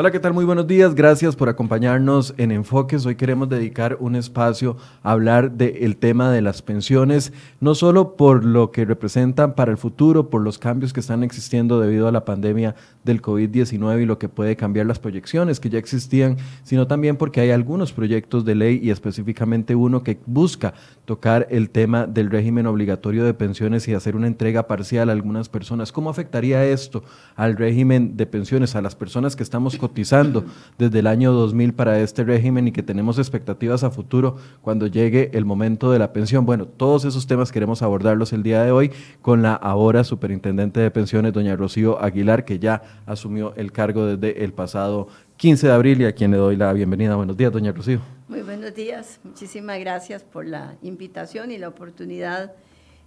Hola, ¿qué tal? Muy buenos días. Gracias por acompañarnos en Enfoques. Hoy queremos dedicar un espacio a hablar del tema de las pensiones, no solo por lo que representan para el futuro, por los cambios que están existiendo debido a la pandemia del COVID-19 y lo que puede cambiar las proyecciones que ya existían, sino también porque hay algunos proyectos de ley y específicamente uno que busca tocar el tema del régimen obligatorio de pensiones y hacer una entrega parcial a algunas personas. ¿Cómo afectaría esto al régimen de pensiones, a las personas que estamos cotizando desde el año 2000 para este régimen y que tenemos expectativas a futuro cuando llegue el momento de la pensión. Bueno, todos esos temas queremos abordarlos el día de hoy con la ahora superintendente de pensiones, doña Rocío Aguilar, que ya asumió el cargo desde el pasado 15 de abril y a quien le doy la bienvenida. Buenos días, doña Rocío. Muy buenos días. Muchísimas gracias por la invitación y la oportunidad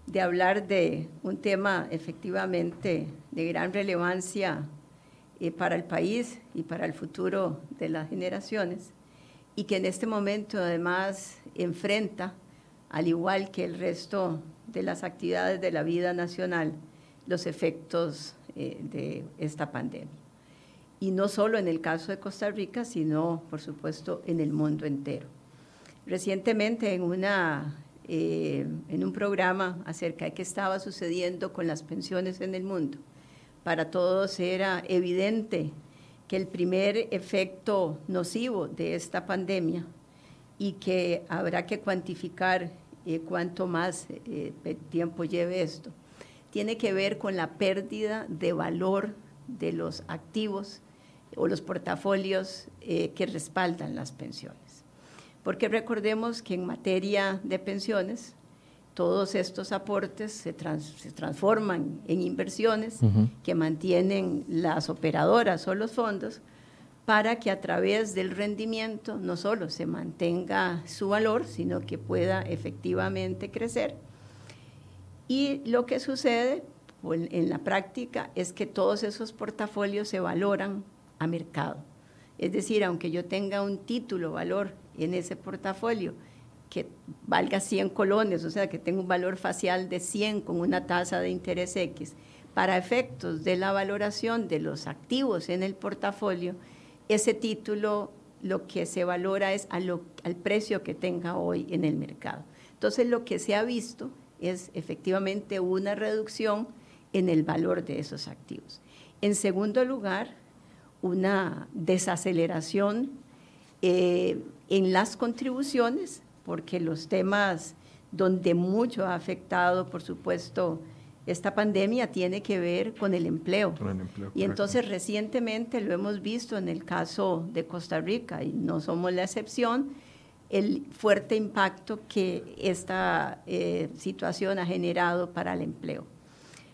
de hablar de un tema efectivamente de gran relevancia eh, para el país y para el futuro de las generaciones y que en este momento además enfrenta, al igual que el resto de las actividades de la vida nacional, los efectos eh, de esta pandemia. Y no solo en el caso de Costa Rica, sino, por supuesto, en el mundo entero. Recientemente en, una, eh, en un programa acerca de qué estaba sucediendo con las pensiones en el mundo, para todos era evidente que el primer efecto nocivo de esta pandemia y que habrá que cuantificar eh, cuánto más tiempo lleve esto, tiene que ver con la pérdida de valor de los activos o los portafolios eh, que respaldan las pensiones. Porque recordemos que en materia de pensiones, todos estos aportes se, transforman en inversiones que mantienen las operadoras o los fondos para que a través del rendimiento no solo se mantenga su valor, sino que pueda efectivamente crecer. Y lo que sucede en la práctica es que todos esos portafolios se valoran a mercado. Es decir, aunque yo tenga un título valor en ese portafolio, que valga 100 colones, o sea, que tenga un valor facial de 100 con una tasa de interés X, para efectos de la valoración de los activos en el portafolio, ese título lo que se valora es al precio que tenga hoy en el mercado. Entonces, lo que se ha visto es efectivamente una reducción en el valor de esos activos. En segundo lugar, una desaceleración eh, en las contribuciones porque los temas donde mucho ha afectado, por supuesto, esta pandemia tiene que ver con el empleo. y entonces recientemente lo hemos visto en el caso de Costa Rica, y no somos la excepción, el fuerte impacto que esta eh, situación ha generado para el empleo.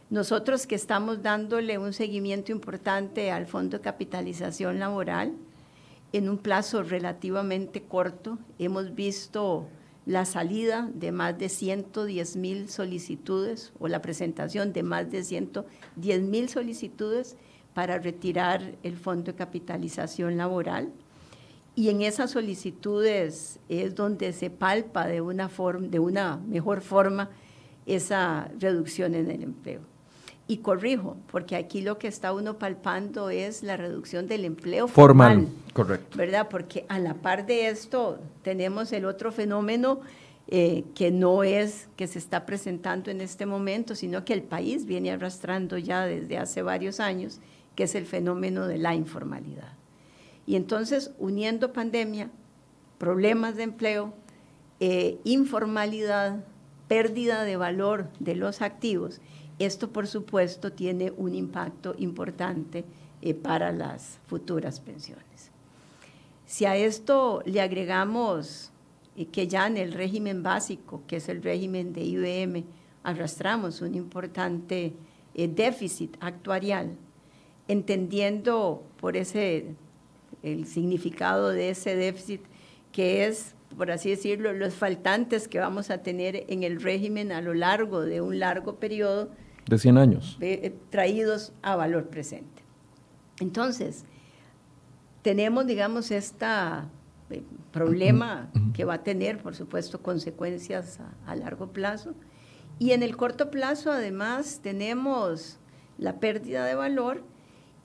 Nosotros que estamos dándole un seguimiento importante al Fondo de Capitalización Laboral, en un plazo relativamente corto hemos visto la salida de más de 110 mil solicitudes o la presentación de más de 110 mil solicitudes para retirar el fondo de capitalización laboral. Y en esas solicitudes es donde se palpa de una, forma, de una mejor forma esa reducción en el empleo. Y corrijo, porque aquí lo que está uno palpando es la reducción del empleo formal. correcto. ¿Verdad? Porque a la par de esto tenemos el otro fenómeno eh, que no es que se está presentando en este momento, sino que el país viene arrastrando ya desde hace varios años, que es el fenómeno de la informalidad. Y entonces, uniendo pandemia, problemas de empleo, eh, informalidad, pérdida de valor de los activos, esto, por supuesto, tiene un impacto importante eh, para las futuras pensiones. Si a esto le agregamos eh, que ya en el régimen básico, que es el régimen de IBM, arrastramos un importante déficit actuarial, entendiendo por ese el significado de ese déficit que es, por así decirlo, los faltantes que vamos a tener en el régimen a lo largo de un largo periodo de 100 años. Eh, traídos a valor presente. Entonces, tenemos, digamos, este problema que va a tener, por supuesto, consecuencias a, largo plazo. Y en el corto plazo, además, tenemos la pérdida de valor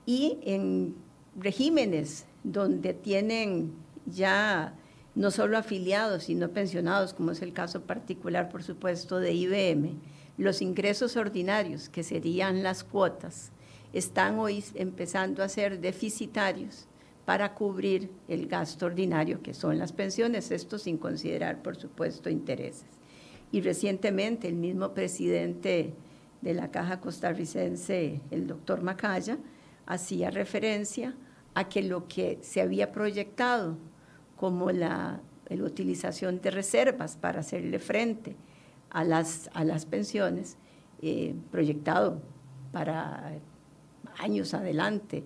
y en regímenes donde tienen ya no solo afiliados, sino pensionados, como es el caso particular, por supuesto, de IBM, los ingresos ordinarios, que serían las cuotas, están hoy empezando a ser deficitarios para cubrir el gasto ordinario, que son las pensiones, esto sin considerar, por supuesto, intereses. Y recientemente el mismo presidente de la Caja Costarricense, el doctor Macaya, hacía referencia a que lo que se había proyectado como la, utilización de reservas para hacerle frente a las, a las pensiones, eh, proyectado para años adelante,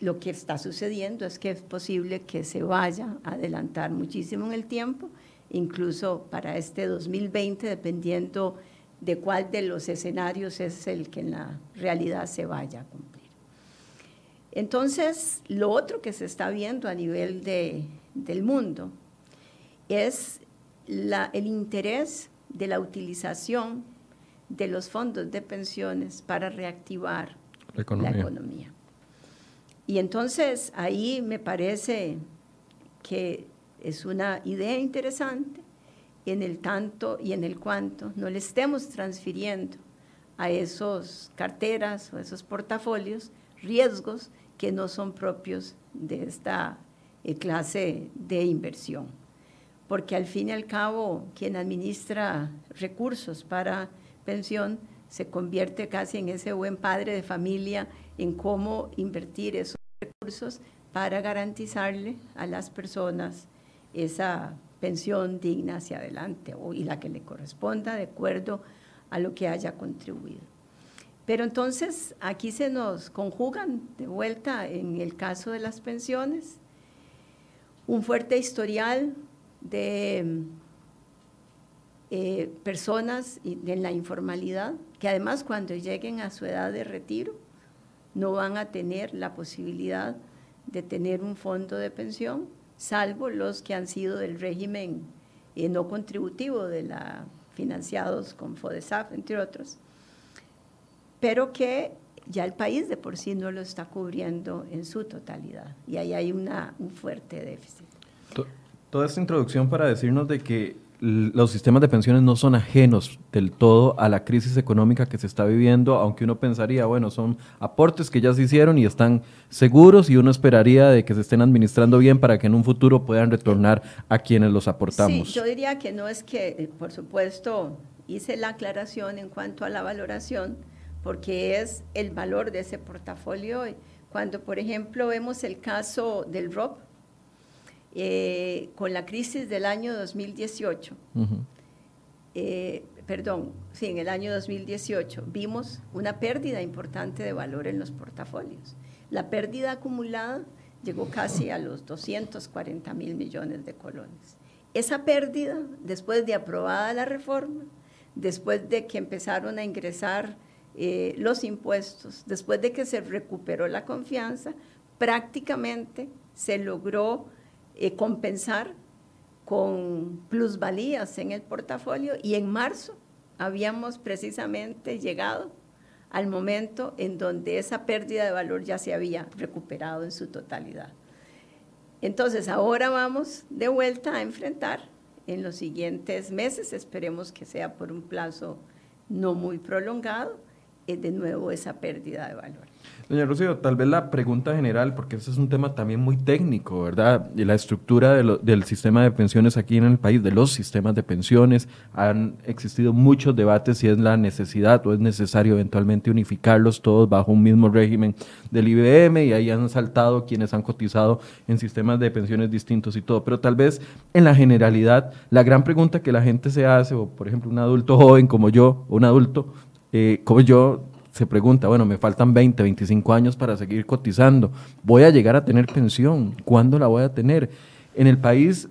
lo que está sucediendo es que es posible que se vaya a adelantar muchísimo en el tiempo, incluso para este 2020, dependiendo de cuál de los escenarios es el que en la realidad se vaya. Entonces, lo otro que se está viendo a nivel del mundo es el interés de la utilización de los fondos de pensiones para reactivar la economía. Y entonces ahí me parece que es una idea interesante en el tanto y en el cuanto no le estemos transfiriendo a esos carteras o esos portafolios riesgos que no son propios de esta eh, clase de inversión. Porque al fin y al cabo, quien administra recursos para pensión se convierte casi en ese buen padre de familia en cómo invertir esos recursos para garantizarle a las personas esa pensión digna hacia adelante y la que le corresponda de acuerdo a lo que haya contribuido. Pero entonces aquí se nos conjugan de vuelta en el caso de las pensiones un fuerte historial de eh, personas en la informalidad que además cuando lleguen a su edad de retiro no van a tener la posibilidad de tener un fondo de pensión, salvo los que han sido del régimen eh, no contributivo de la financiados con FODESAF, entre otros, pero que ya el país de por sí no lo está cubriendo en su totalidad y ahí hay una, un fuerte déficit. Toda esta introducción para decirnos de que los sistemas de pensiones no son ajenos del todo a la crisis económica que se está viviendo, aunque uno pensaría, bueno, son aportes que ya se hicieron y están seguros y uno esperaría de que se estén administrando bien para que en un futuro puedan retornar a quienes los aportamos. Sí, yo diría que no es que, eh, por supuesto, hice la aclaración en cuanto a la valoración, porque es el valor de ese portafolio. Cuando, por ejemplo, vemos el caso del ROP, eh, con la crisis del año 2018, eh, perdón, sí, en el año 2018, vimos una pérdida importante de valor en los portafolios. La pérdida acumulada llegó casi a los 240 mil millones de colones. Esa pérdida, después de aprobada la reforma, después de que empezaron a ingresar eh, los impuestos, después de que se recuperó la confianza, prácticamente se logró eh, compensar con plusvalías en el portafolio y en marzo habíamos precisamente llegado al momento en donde esa pérdida de valor ya se había recuperado en su totalidad. Entonces, ahora vamos de vuelta a enfrentar en los siguientes meses, esperemos que sea por un plazo no muy prolongado, de nuevo esa pérdida de valor. Doña Rocío, tal vez la pregunta general, porque ese es un tema también muy técnico, ¿verdad? Y la estructura del sistema de pensiones aquí en el país, de los sistemas de pensiones, han existido muchos debates si es la necesidad o es necesario eventualmente unificarlos todos bajo un mismo régimen del IBM y ahí han saltado quienes han cotizado en sistemas de pensiones distintos y todo. Pero tal vez en la generalidad, la gran pregunta que la gente se hace, o por ejemplo un adulto joven como yo, un adulto eh, como yo, se pregunta, bueno, me faltan 20, 25 años para seguir cotizando, voy a llegar a tener pensión, ¿cuándo la voy a tener? En el país,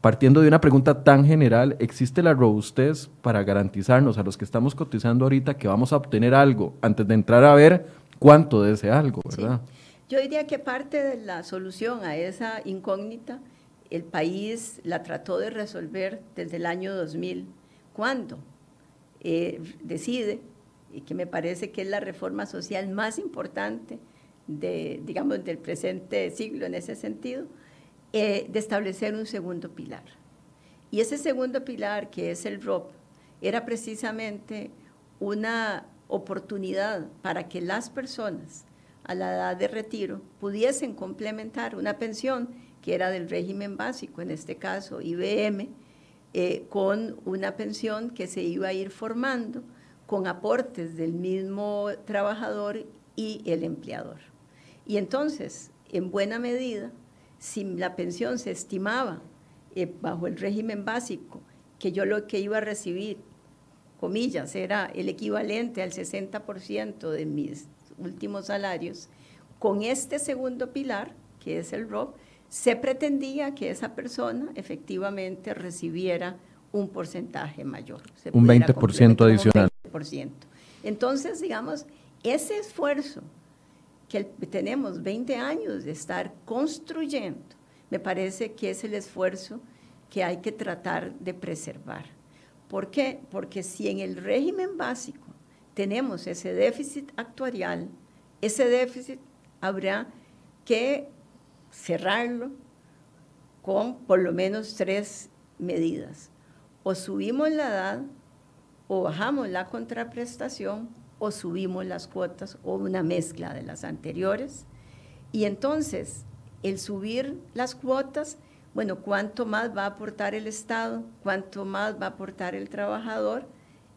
partiendo de una pregunta tan general, ¿existe la robustez para garantizarnos a los que estamos cotizando ahorita que vamos a obtener algo antes de entrar a ver cuánto de ese algo, verdad? Yo diría que parte de la solución a esa incógnita, el país la trató de resolver desde el año 2000. ¿Cuándo? Eh, decide y que me parece que es la reforma social más importante de, digamos, del presente siglo en ese sentido, eh, de establecer un segundo pilar. Y ese segundo pilar, que es el ROP, era precisamente una oportunidad para que las personas a la edad de retiro pudiesen complementar una pensión que era del régimen básico, en este caso IBM, eh, con una pensión que se iba a ir formando con aportes del mismo trabajador y el empleador. Y entonces, en buena medida, si la pensión se estimaba eh, bajo el régimen básico, que yo lo que iba a recibir, comillas, era el equivalente al 60% de mis últimos salarios, con este segundo pilar, que es el ROP, se pretendía que esa persona efectivamente recibiera un porcentaje mayor. un 20% adicional. Entonces, digamos, ese esfuerzo que tenemos 20 años de estar construyendo, me parece que es el esfuerzo que hay que tratar de preservar. ¿Por qué? Porque si en el régimen básico tenemos ese déficit actuarial, ese déficit habrá que cerrarlo con por lo menos tres medidas. O subimos la edad, o bajamos la contraprestación, o subimos las cuotas, o una mezcla de las anteriores. Y entonces, el subir las cuotas, bueno, ¿cuánto más va a aportar el Estado? ¿Cuánto más va a aportar el trabajador?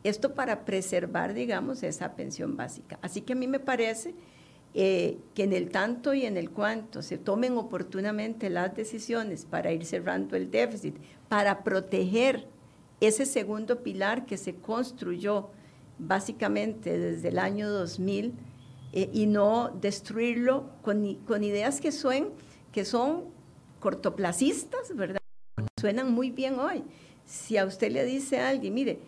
Esto para preservar, digamos, esa pensión básica. Así que a mí me parece eh, que en el tanto y en el cuanto se tomen oportunamente las decisiones para ir cerrando el déficit, para proteger ese segundo pilar que se construyó básicamente desde el año 2000 eh, y no destruirlo con, con ideas que, son, que son cortoplacistas, ¿verdad? Suenan muy bien hoy. Si a usted le dice a alguien, mire,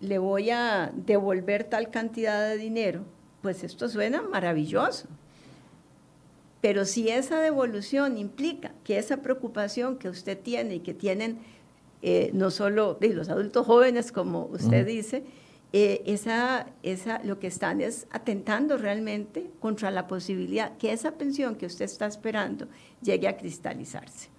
le voy a devolver tal cantidad de dinero, pues esto suena maravilloso. Pero si esa devolución implica que esa preocupación que usted tiene y que tienen eh, no solo de los adultos jóvenes, como usted dice, eh, esa, esa, lo que están es atentando realmente contra la posibilidad que esa pensión que usted está esperando llegue a cristalizarse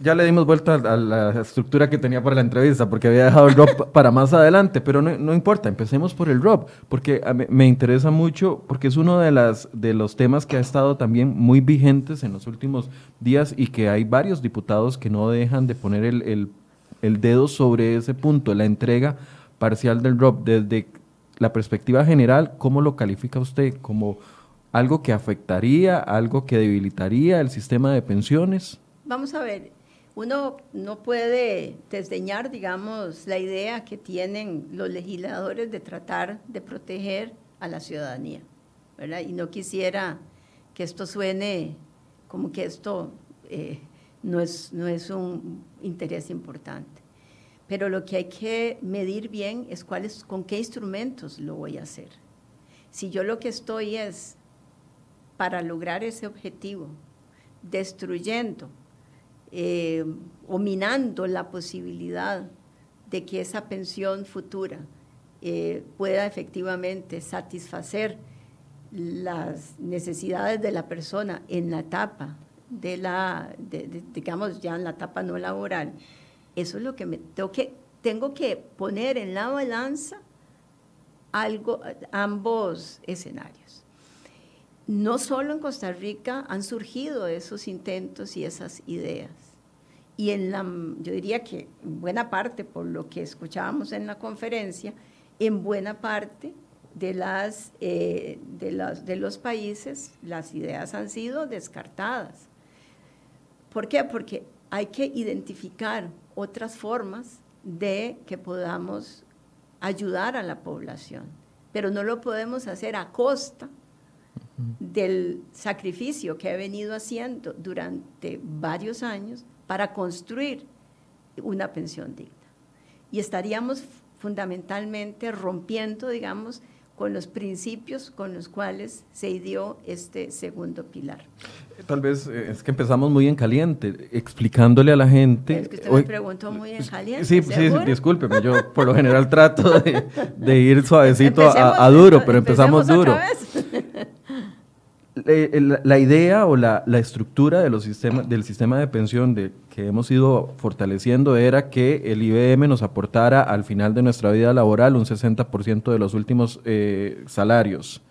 ya le dimos vuelta a la estructura que tenía para la entrevista, porque había dejado el ROP para más adelante, pero no, importa, empecemos por el ROP, porque me interesa mucho, porque es uno de, las, de los temas que ha estado también muy vigentes en los últimos días y que hay varios diputados que no dejan de poner el, el dedo sobre ese punto, la entrega parcial del ROP. Desde la perspectiva general, ¿cómo lo califica usted? ¿Como algo que afectaría, algo que debilitaría el sistema de pensiones? Vamos a ver, uno no puede desdeñar, digamos, la idea que tienen los legisladores de tratar de proteger a la ciudadanía, ¿verdad? Y no quisiera que esto suene como que esto eh, no, es, no es un interés importante. Pero lo que hay que medir bien es cuáles, con qué instrumentos lo voy a hacer. Si yo lo que estoy es para lograr ese objetivo, destruyendo eh, o minando la posibilidad de que esa pensión futura eh, pueda efectivamente satisfacer las necesidades de la persona en la etapa de la, digamos ya en la etapa no laboral, eso es lo que me tengo que, tengo que poner en la balanza ambos escenarios. No solo en Costa Rica han surgido esos intentos y esas ideas. Y en la, yo diría que en buena parte, por lo que escuchábamos en la conferencia, en buena parte de, las, eh, de, las, de los países las ideas han sido descartadas. ¿Por qué? Porque hay que identificar otras formas de que podamos ayudar a la población, pero no lo podemos hacer a costa del sacrificio que he venido haciendo durante varios años para construir una pensión digna. Y estaríamos fundamentalmente rompiendo, digamos, con los principios con los cuales se ideó este segundo pilar. Tal vez eh, es que empezamos muy en caliente, explicándole a la gente... Es que usted me preguntó muy en caliente. Sí, sí, discúlpeme, yo por lo general trato de, ir suavecito a, duro, pero empecemos, duro. La idea o la, estructura de los sistemas, del sistema de pensión que hemos ido fortaleciendo era que el IBM nos aportara al final de nuestra vida laboral un 60% de los últimos eh, salarios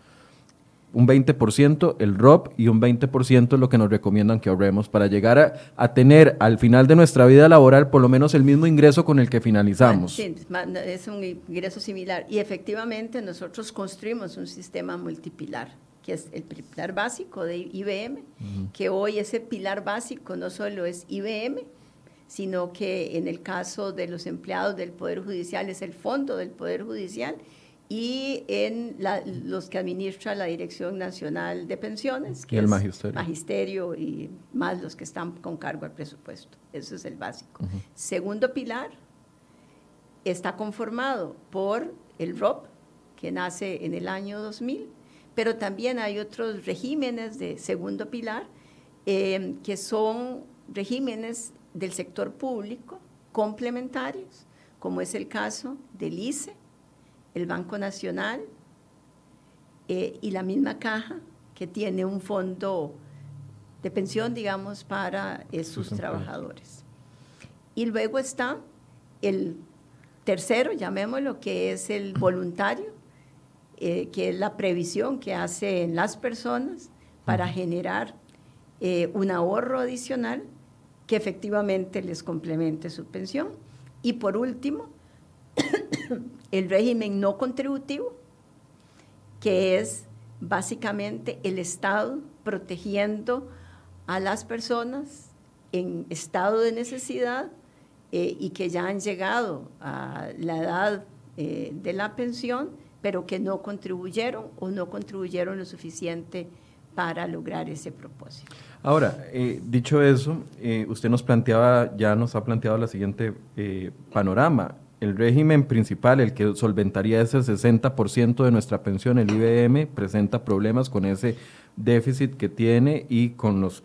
un 20% el ROP y un 20% es lo que nos recomiendan que ahorremos para llegar a, tener al final de nuestra vida laboral por lo menos el mismo ingreso con el que finalizamos. Sí, es un ingreso similar. Y efectivamente nosotros construimos un sistema multipilar que es el pilar básico de IBM, que hoy ese pilar básico no solo es IBM, sino que en el caso de los empleados del Poder Judicial es el fondo del Poder Judicial y en los que administra la Dirección Nacional de Pensiones, que el magisterio. magisterio y más los que están con cargo al presupuesto. Eso es el básico. Segundo pilar está conformado por el ROP, que nace en el año 2000, pero también hay otros regímenes de segundo pilar eh, que son regímenes del sector público complementarios, como es el caso del ICE, el Banco Nacional eh, y la misma caja que tiene un fondo de pensión, digamos, para eh, sus trabajadores. Y luego está el tercero, llamémoslo, que es el voluntario, eh, que es la previsión que hacen las personas para generar un ahorro adicional que efectivamente les complemente su pensión. Y por último, el régimen no contributivo, que es básicamente el Estado protegiendo a las personas en estado de necesidad eh, y que ya han llegado a la edad eh, de la pensión, pero que no contribuyeron o no contribuyeron lo suficiente para lograr ese propósito. Ahora, eh, dicho eso, usted nos planteaba, ya nos ha planteado la siguiente panorama el régimen principal, el que solventaría ese 60% de nuestra pensión, el IBM, presenta problemas con ese déficit que tiene y con los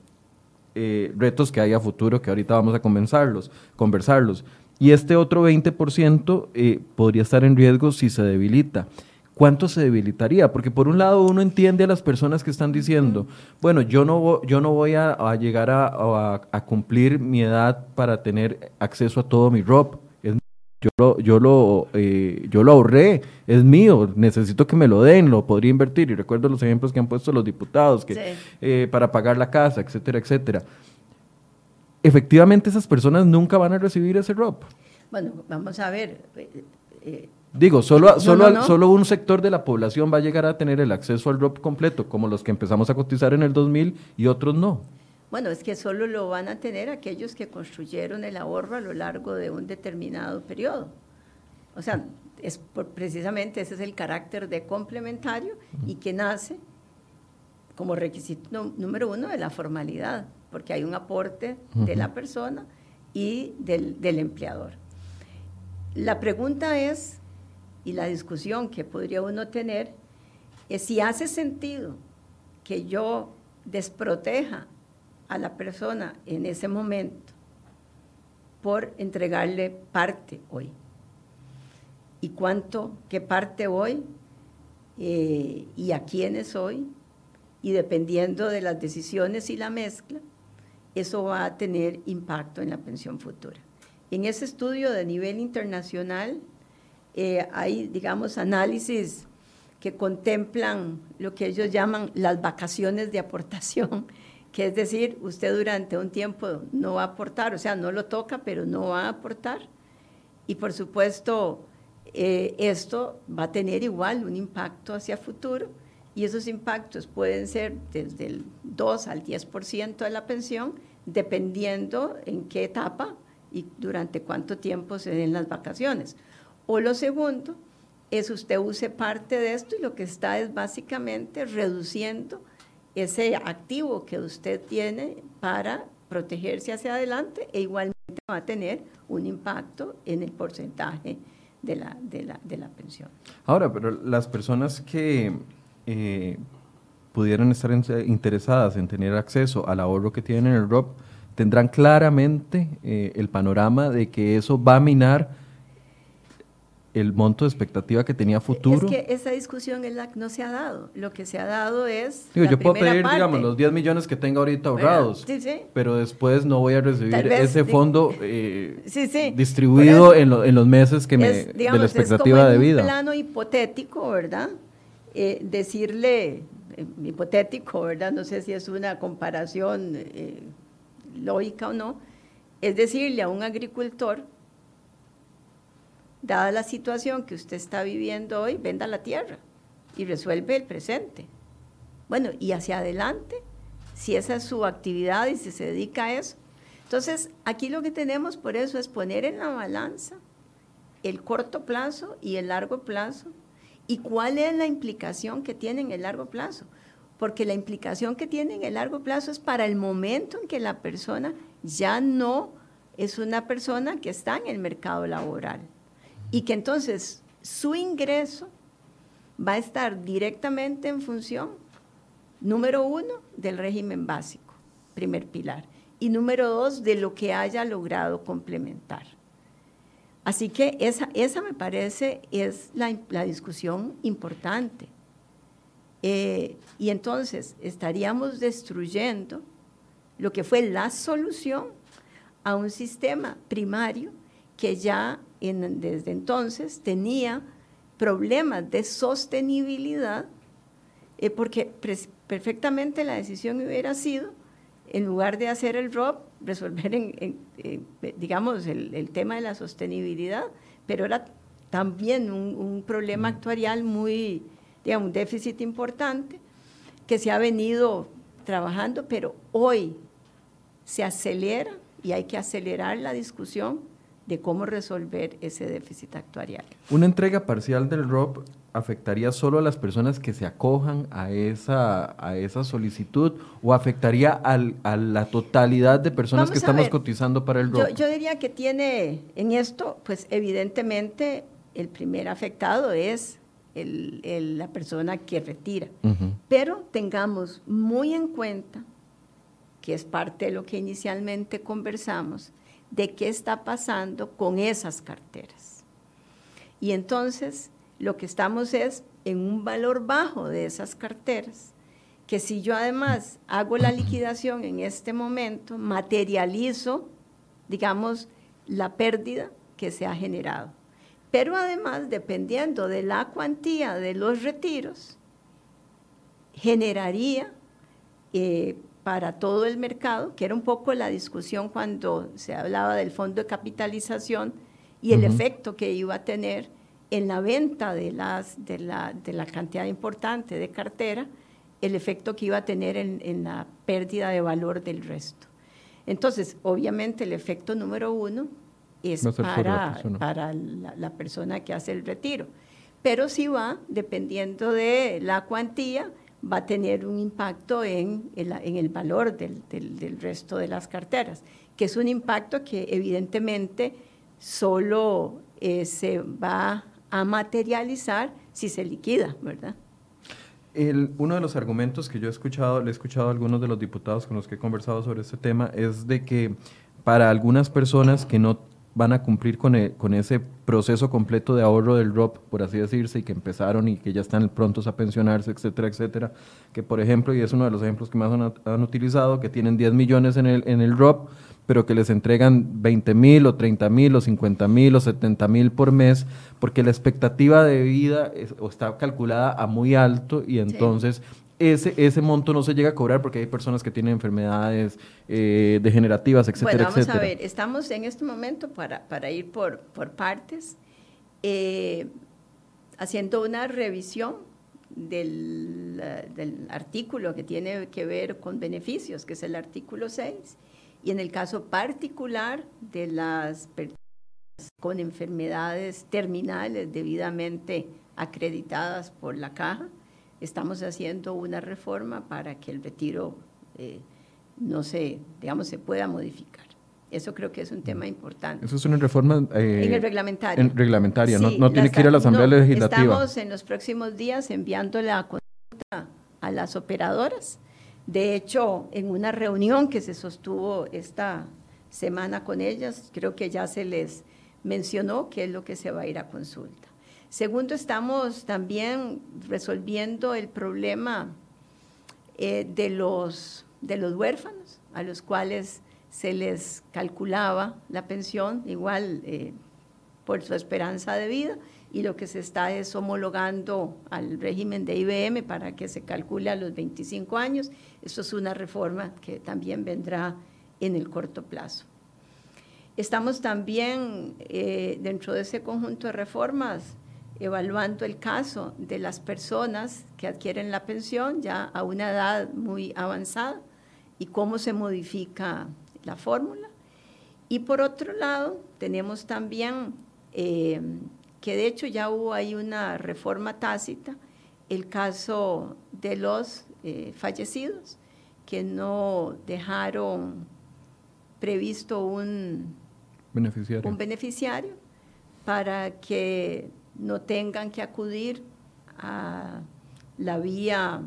eh, retos que hay a futuro que ahorita vamos a conversarlos. conversarlos. Y este otro 20% eh, podría estar en riesgo si se debilita. ¿Cuánto se debilitaría? Porque por un lado uno entiende a las personas que están diciendo, bueno, yo no, yo no voy a, llegar a, a, cumplir mi edad para tener acceso a todo mi ROP yo lo, yo lo, eh, yo lo ahorré, es mío, necesito que me lo den, lo podría invertir. Y recuerdo los ejemplos que han puesto los diputados, que eh, para pagar la casa, etcétera, etcétera. Efectivamente, esas personas nunca van a recibir ese ROP. Bueno, vamos a ver. Eh, Digo, solo, solo, solo un sector de la población va a llegar a tener el acceso al ROP completo, como los que empezamos a cotizar en el 2000 y otros no. Bueno, es que solo lo van a tener aquellos que construyeron el ahorro a lo largo de un determinado periodo. O sea, es precisamente ese es el carácter de complementario y que nace como requisito número uno de la formalidad, porque hay un aporte de la persona y del, del empleador. La pregunta es, y la discusión que podría uno tener, es si hace sentido que yo desproteja a la persona en ese momento por entregarle parte hoy. ¿Y cuánto, qué parte hoy? Eh, ¿Y a quiénes hoy? Y dependiendo de las decisiones y la mezcla, eso va a tener impacto en la pensión futura. En ese estudio de nivel internacional eh, hay, digamos, análisis que contemplan lo que ellos llaman las vacaciones de aportación, que es decir, usted durante un tiempo no va a aportar, o sea, no lo toca, pero no va a aportar. Y por supuesto, eh, esto va a tener igual un impacto hacia futuro y esos impactos pueden ser desde el 2 al 10% de la pensión, dependiendo en qué etapa y durante cuánto tiempo se den las vacaciones. O lo segundo es usted use parte de esto y lo que está es básicamente reduciendo ese activo que usted tiene para protegerse hacia adelante e igualmente va a tener un impacto en el porcentaje de la, de la, de la pensión. Ahora, pero las personas que eh, pudieran estar interesadas en tener acceso al ahorro que tienen en el ROP, tendrán claramente eh, el panorama de que eso va a minar el monto de expectativa que tenía futuro. Es que esa discusión es la no se ha dado. Lo que se ha dado es. Digo, yo puedo pedir, digamos, los 10 millones que tenga ahorita ahorrados, pero después no voy a recibir ese fondo eh, distribuido en, los meses que me, de la expectativa de vida. Es un plano hipotético, ¿verdad? Eh, decirle, eh, hipotético, ¿verdad? No sé si es una comparación lógica o no, es decirle a un agricultor dada la situación que usted está viviendo hoy, venda la tierra y resuelve el presente. Bueno, y hacia adelante, si esa es su actividad y si se dedica a eso. Entonces, aquí lo que tenemos por eso es poner en la balanza el corto plazo y el largo plazo y cuál es la implicación que tiene en el largo plazo. Porque la implicación que tiene en el largo plazo es para el momento en que la persona ya no es una persona que está en el mercado laboral y que entonces su ingreso va a estar directamente en función, número uno, del régimen básico, primer pilar, y número dos, de lo que haya logrado complementar. Así que esa, esa me parece es la, discusión importante. Eh, y entonces estaríamos destruyendo lo que fue la solución a un sistema primario que ya desde entonces tenía problemas de sostenibilidad, eh, porque perfectamente la decisión hubiera sido, en lugar de hacer el ROP, resolver, en, digamos, el, tema de la sostenibilidad, pero era también un, un problema actuarial muy, digamos, un déficit importante que se ha venido trabajando, pero hoy se acelera y hay que acelerar la discusión de cómo resolver ese déficit actuarial. ¿Una entrega parcial del ROP afectaría solo a las personas que se acojan a esa, a esa solicitud o afectaría al, a la totalidad de personas que estamos cotizando para el ROP? Yo, diría que tiene en esto, pues evidentemente el primer afectado es el, la persona que retira, pero tengamos muy en cuenta, que es parte de lo que inicialmente conversamos, de qué está pasando con esas carteras. Y entonces lo que estamos es en un valor bajo de esas carteras, que si yo además hago la liquidación en este momento, materializo, digamos, la pérdida que se ha generado. Pero además, dependiendo de la cuantía de los retiros, generaría eh, para todo el mercado, que era un poco la discusión cuando se hablaba del fondo de capitalización y el efecto que iba a tener en la venta de, las, de, la, de la cantidad importante de cartera, el efecto que iba a tener en, la pérdida de valor del resto. Entonces, obviamente, el efecto número uno es para, para la, la, persona que hace el retiro. Pero si va, dependiendo de la cuantía, va a tener un impacto en el, en el valor del, del, resto de las carteras, que es un impacto que evidentemente solo eh, se va a materializar si se liquida, ¿verdad? El, uno de los argumentos que yo he escuchado, le he escuchado a algunos de los diputados con los que he conversado sobre este tema, es de que para algunas personas que no van a cumplir con, e, con, ese proceso completo de ahorro del ROP, por así decirse, y que empezaron y que ya están prontos a pensionarse, etcétera, etcétera. Que, por ejemplo, y es uno de los ejemplos que más han, utilizado, que tienen 10 millones en el, en el ROP, pero que les entregan 20 mil o 30 mil o 50 mil o 70 mil por mes, porque la expectativa de vida está calculada a muy alto y entonces ese, ese monto no se llega a cobrar porque hay personas que tienen enfermedades eh, degenerativas, etcétera, bueno, vamos a ver, estamos en este momento para, para ir por, por partes, eh, haciendo una revisión del, del, artículo que tiene que ver con beneficios, que es el artículo 6, y en el caso particular de las personas con enfermedades terminales debidamente acreditadas por la caja, estamos haciendo una reforma para que el retiro eh, no se, digamos, se pueda modificar. Eso creo que es un tema importante. Eso es una reforma... Eh, en el reglamentario. En reglamentaria, no, no tiene que ir a la Asamblea Legislativa. Estamos en los próximos días enviando la consulta a las operadoras. De hecho, en una reunión que se sostuvo esta semana con ellas, creo que ya se les mencionó que es lo que se va a ir a consulta. Segundo, estamos también resolviendo el problema eh, de, los, de los huérfanos, a los cuales se les calculaba la pensión igual eh, por su esperanza de vida y lo que se está es homologando al régimen de IBM para que se calcule a los 25 años. Esto es una reforma que también vendrá en el corto plazo. Estamos también eh, dentro de ese conjunto de reformas evaluando el caso de las personas que adquieren la pensión ya a una edad muy avanzada y cómo se modifica la fórmula. Y por otro lado, tenemos también eh, que de hecho ya hubo ahí una reforma tácita, el caso de los eh, fallecidos, que no dejaron previsto un beneficiario. un beneficiario para que no tengan que acudir a la vía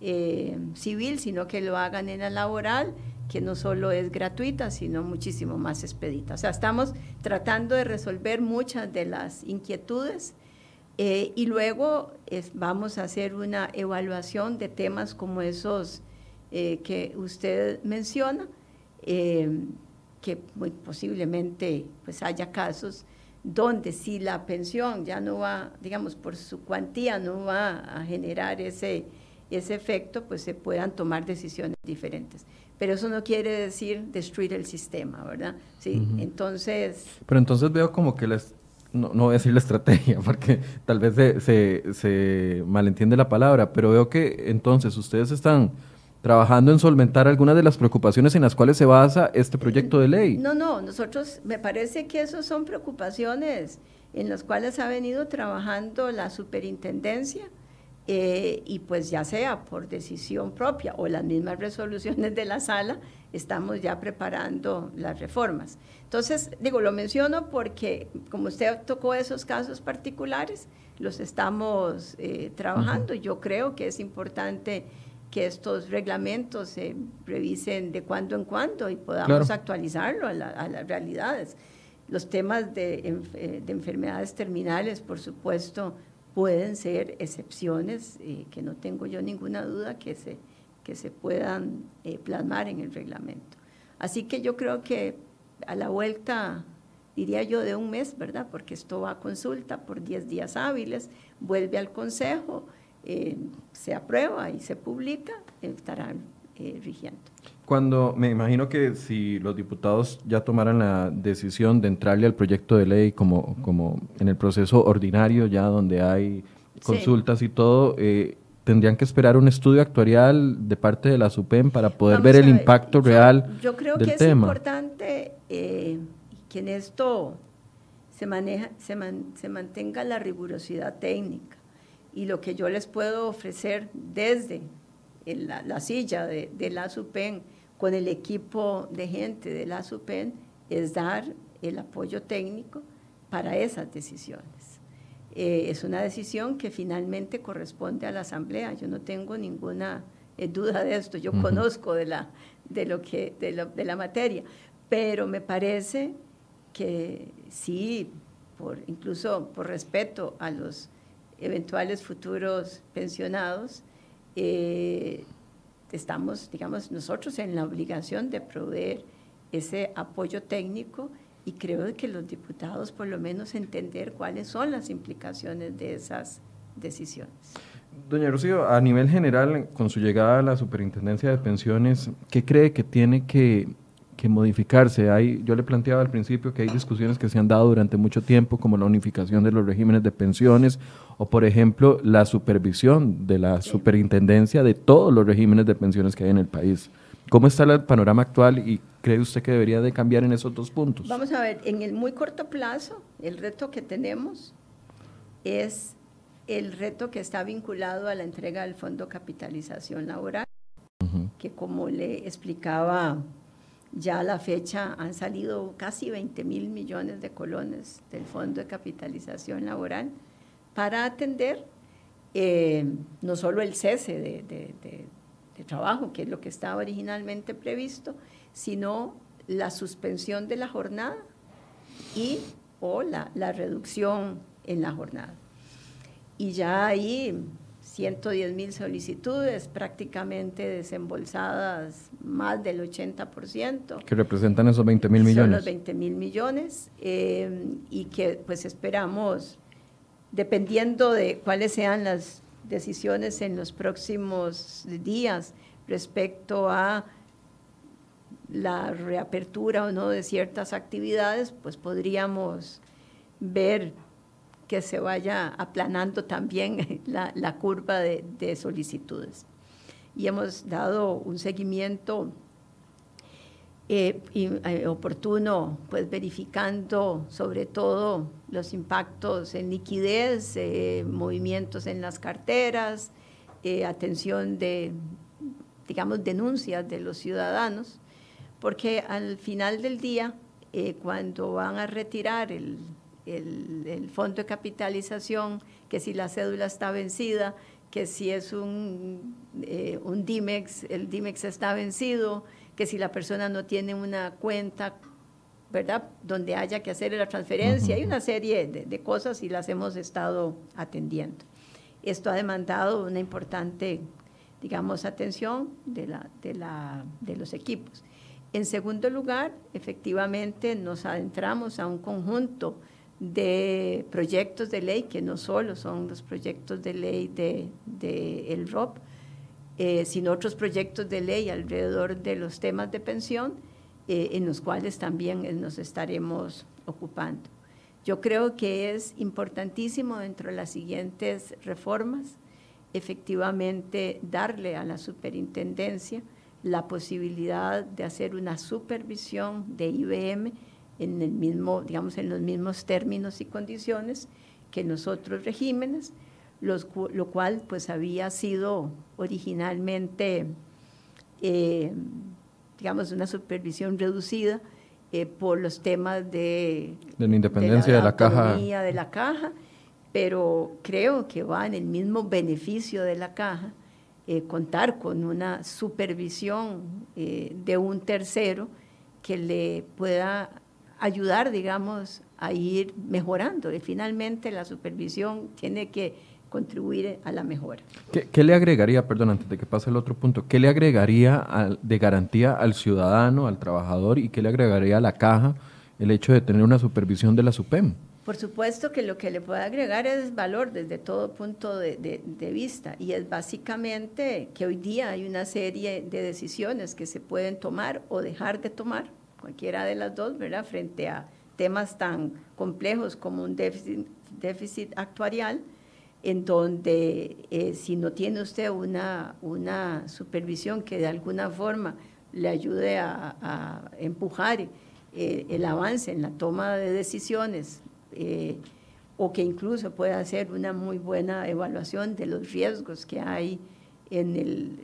eh, civil, sino que lo hagan en la laboral que no solo es gratuita, sino muchísimo más expedita. O sea, estamos tratando de resolver muchas de las inquietudes eh, y luego vamos a hacer una evaluación de temas como esos eh, que usted menciona, que muy posiblemente pues haya casos donde si la pensión ya no va, digamos, por su cuantía no va a generar ese, ese efecto, pues se puedan tomar decisiones diferentes pero eso no quiere decir destruir el sistema, ¿verdad? Sí, entonces... Pero entonces veo como que les, no, no, voy a decir la estrategia, porque tal vez se, se, se, malentiende la palabra, pero veo que entonces ustedes están trabajando en solventar algunas de las preocupaciones en las cuales se basa este proyecto de ley. No, no, nosotros, me parece que esas son preocupaciones en las cuales ha venido trabajando la superintendencia eh, y pues ya sea por decisión propia o las mismas resoluciones de la sala, estamos ya preparando las reformas. Entonces, digo, lo menciono porque como usted tocó esos casos particulares, los estamos eh, trabajando. Yo creo que es importante que estos reglamentos se revisen de cuando en cuando y podamos actualizarlo a, las realidades. Los temas de, eh, de enfermedades terminales, por supuesto, pueden ser excepciones eh, que no tengo yo ninguna duda que se, que se puedan eh, plasmar en el reglamento. Así que yo creo que a la vuelta, diría yo, de un mes, ¿verdad? Porque esto va a consulta por 10 días hábiles, vuelve al Consejo, eh, se aprueba y se publica, estarán rigiendo. Cuando me imagino que si los diputados ya tomaran la decisión de entrarle al proyecto de ley como, como en el proceso ordinario, ya donde hay consultas y todo, eh, tendrían que esperar un estudio actuarial de parte de la SUPEM para poder ver el impacto real yo creo que es importante eh, que en esto se, maneja, se, se mantenga la rigurosidad técnica y lo que yo les puedo ofrecer desde la, silla de, de la SUPEN con el equipo de gente de la SUPEN es dar el apoyo técnico para esas decisiones. Eh, es una decisión que finalmente corresponde a la Asamblea. Yo no tengo ninguna eh, duda de esto. Yo conozco de la, de, lo que, de, de, la materia, pero me parece que sí, por, incluso por respeto a los eventuales futuros pensionados, eh, estamos, digamos, nosotros en la obligación de proveer ese apoyo técnico y creo que los diputados por lo menos entender cuáles son las implicaciones de esas decisiones. Doña Rocío, a nivel general, con su llegada a la Superintendencia de Pensiones, ¿qué cree que tiene que que modificarse. Hay, yo le planteaba al principio que hay discusiones que se han dado durante mucho tiempo, como la unificación de los regímenes de pensiones o, por ejemplo, la supervisión de la superintendencia de todos los regímenes de pensiones que hay en el país. ¿Cómo está el panorama actual y cree usted que debería de cambiar en esos dos puntos? Vamos a ver, en el muy corto plazo, el reto que tenemos es el reto que está vinculado a la entrega del Fondo Capitalización Laboral, que como le explicaba ya a la fecha han salido casi 20 mil millones de colones del Fondo de Capitalización Laboral para atender eh, no solo el cese de, trabajo, que es lo que estaba originalmente previsto, sino la suspensión de la jornada y o la, la reducción en la jornada. Y ya hay 110 mil solicitudes, prácticamente desembolsadas más del 80%. Que representan esos 20 mil millones. Son los 20 mil millones eh, y que pues esperamos, dependiendo de cuáles sean las decisiones en los próximos días respecto a la reapertura o no de ciertas actividades, pues podríamos ver que se vaya aplanando también la, curva de, solicitudes. Y hemos dado un seguimiento eh, eh, oportuno, pues verificando sobre todo los impactos en liquidez, eh, movimientos en las carteras, atención de, digamos, denuncias de los ciudadanos, porque al final del día, cuando van a retirar el, el, fondo de capitalización, que si la cédula está vencida, que si es un, eh, un DIMEX, el DIMEX está vencido, que si la persona no tiene una cuenta, ¿verdad?, donde haya que hacer la transferencia. Hay una serie de, cosas y las hemos estado atendiendo. Esto ha demandado una importante, digamos, atención de, la, de, la, de los equipos. En segundo lugar, efectivamente nos adentramos a un conjunto de proyectos de ley, que no solo son los proyectos de ley del de, el ROP, eh, sino otros proyectos de ley alrededor de los temas de pensión, eh, en los cuales también nos estaremos ocupando. Yo creo que es importantísimo dentro de las siguientes reformas, efectivamente darle a la superintendencia la posibilidad de hacer una supervisión de IBM en, el mismo, digamos, en los mismos términos y condiciones que los otros regímenes, los, lo cual pues había sido originalmente, eh, digamos, una supervisión reducida eh, por los temas de, de la independencia de la, de la caja. de la caja, pero creo que va en el mismo beneficio de la caja eh, contar con una supervisión de un tercero que le pueda ayudar, digamos, a ir mejorando. Y finalmente la supervisión tiene que contribuir a la mejora. ¿Qué, le agregaría, perdón, antes de que pase el otro punto, qué le agregaría de garantía al ciudadano, al trabajador y qué le agregaría a la caja el hecho de tener una supervisión de la SUPEM? Por supuesto que lo que le puede agregar es valor desde todo punto de, de, vista y es básicamente que hoy día hay una serie de decisiones que se pueden tomar o dejar de tomar cualquiera de las dos, ¿verdad? Frente a temas tan complejos como un déficit, actuarial, en donde eh, si no tiene usted una, una supervisión que de alguna forma le ayude a, empujar eh, el avance en la toma de decisiones, eh, o que incluso pueda hacer una muy buena evaluación de los riesgos que hay en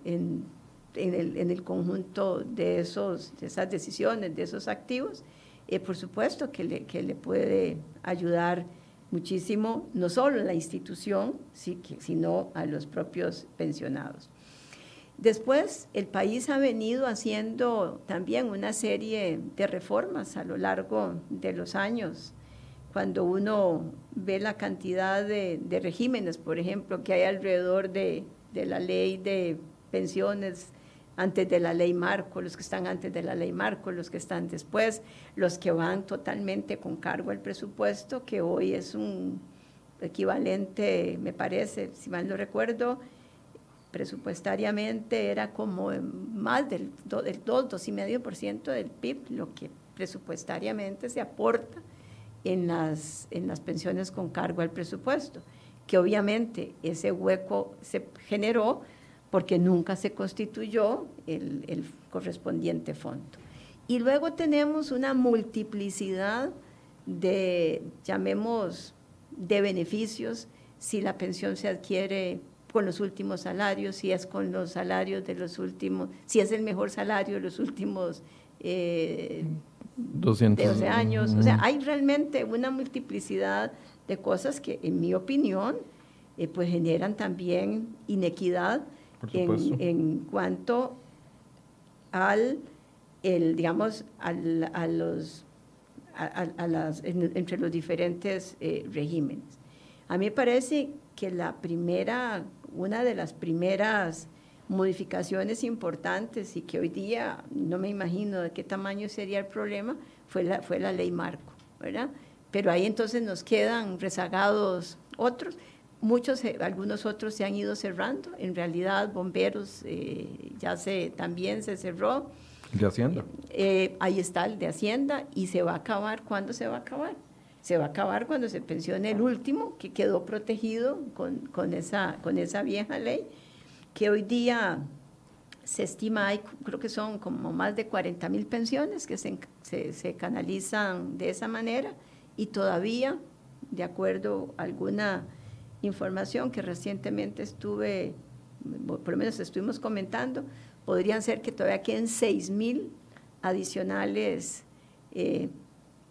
el, en el, en el conjunto de, esos, de esas decisiones, de esos activos, eh, por supuesto que le, que le puede ayudar muchísimo, no solo a la institución, sino a los propios pensionados. Después, el país ha venido haciendo también una serie de reformas a lo largo de los años. Cuando uno ve la cantidad de, de regímenes, por ejemplo, que hay alrededor de, de la ley de pensiones antes de la ley marco, los que están antes de la ley marco, los que están después, los que van totalmente con cargo al presupuesto, que hoy es un equivalente, me parece, si mal no recuerdo, presupuestariamente era como más del, 2, del 2, 2,5% del PIB, lo que presupuestariamente se aporta en las, en las pensiones con cargo al presupuesto, que obviamente ese hueco se generó porque nunca se constituyó el, correspondiente fondo. Y luego tenemos una multiplicidad de, llamemos, de beneficios si la pensión se adquiere con los últimos salarios, si es con los salarios de los últimos, si es el mejor salario de los últimos eh, 12 años. O sea, hay realmente una multiplicidad de cosas que, en mi opinión, eh, pues generan también inequidad en, cuanto al, el, digamos, a, los, entre los diferentes eh, regímenes. A mí me parece que la primera, una de las primeras modificaciones importantes y que hoy día no me imagino de qué tamaño sería el problema, fue la, fue la ley marco, ¿verdad? Pero ahí entonces nos quedan rezagados otros. Muchos, eh, algunos otros se han ido cerrando. En realidad, bomberos eh, ya se, también se cerró. ¿De Hacienda? Eh, ahí está el de Hacienda y se va a acabar. ¿Cuándo se va a acabar? Se va a acabar cuando se pensione el último que quedó protegido con, con, esa, con esa vieja ley, que hoy día se estima, hay, creo que son como más de 40 mil pensiones que se, se, se canalizan de esa manera y todavía, de acuerdo a alguna información que recientemente estuve, por lo menos estuvimos comentando, podrían ser que todavía queden 6 mil adicionales eh,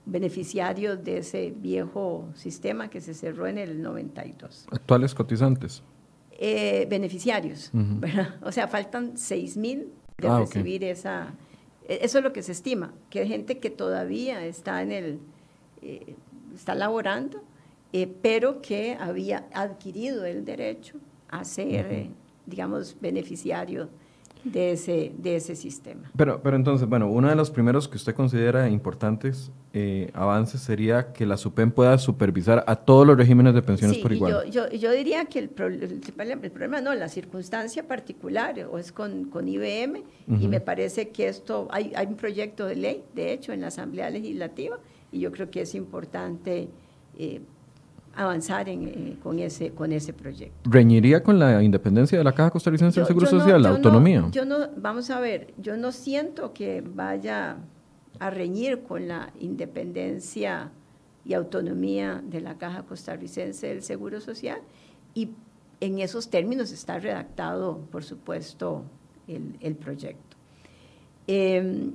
beneficiarios de ese viejo sistema que se cerró en el 92. ¿Actuales cotizantes? Eh, beneficiarios, O sea, faltan 6 mil de ah, recibir esa... E, eso es lo que se estima, que hay gente que todavía está en el... Eh, está laborando eh, pero que había adquirido el derecho a ser, eh, digamos, beneficiario de ese, de ese sistema. Pero, pero entonces, bueno, uno de los primeros que usted considera importantes eh, avances sería que la SUPEM pueda supervisar a todos los regímenes de pensiones por igual. Yo, yo, yo diría que el, el, problema no, la circunstancia particular o es con, con IBM y me parece que esto, hay, hay un proyecto de ley, de hecho, en la Asamblea Legislativa y yo creo que es importante avanzar eh, con, ese, con ese proyecto. ¿Reñiría con la independencia de la Caja Costarricense del Seguro Social, la autonomía? yo no, vamos a ver, yo no siento que vaya a reñir con la independencia y autonomía de la Caja Costarricense del Seguro Social y en esos términos está redactado, por supuesto, el, proyecto. Em,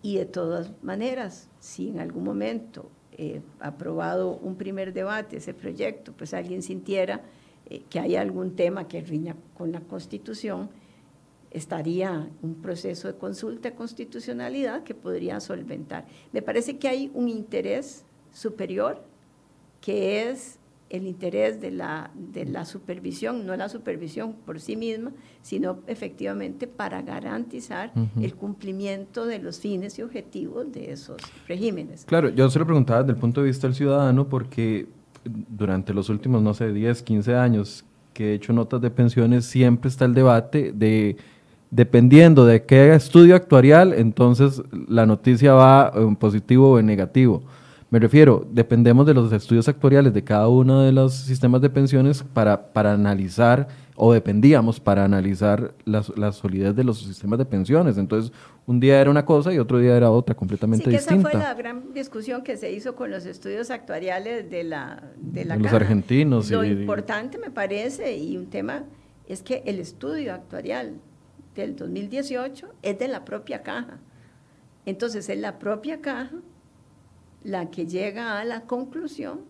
y de todas maneras, si en algún momento eh, aprobado un primer debate, ese proyecto, pues alguien sintiera eh, que hay algún tema que riña con la Constitución, estaría un proceso de consulta de constitucionalidad que podría solventar. Me parece que hay un interés superior que es el interés de la, de la supervisión, no la supervisión por sí misma, sino efectivamente para garantizar el cumplimiento de los fines y objetivos de esos regímenes. Claro, yo se lo preguntaba desde el punto de vista del ciudadano porque durante los últimos, no sé, 10, 15 años que he hecho notas de pensiones, siempre está el debate de, dependiendo de qué estudio actuarial, entonces la noticia va en positivo o en negativo. Me refiero, dependemos de los estudios actuariales de cada uno de los sistemas de pensiones para, para analizar, o dependíamos para analizar la, la, solidez de los sistemas de pensiones. Entonces, un día era una cosa y otro día era otra, completamente sí, que distinta. Esa fue la gran discusión que se hizo con los estudios actuariales de la, de la Los argentinos. Lo importante, me parece, y un tema, es que el estudio actuarial del 2018 es de la propia caja. Entonces, es la propia caja la que llega a la conclusión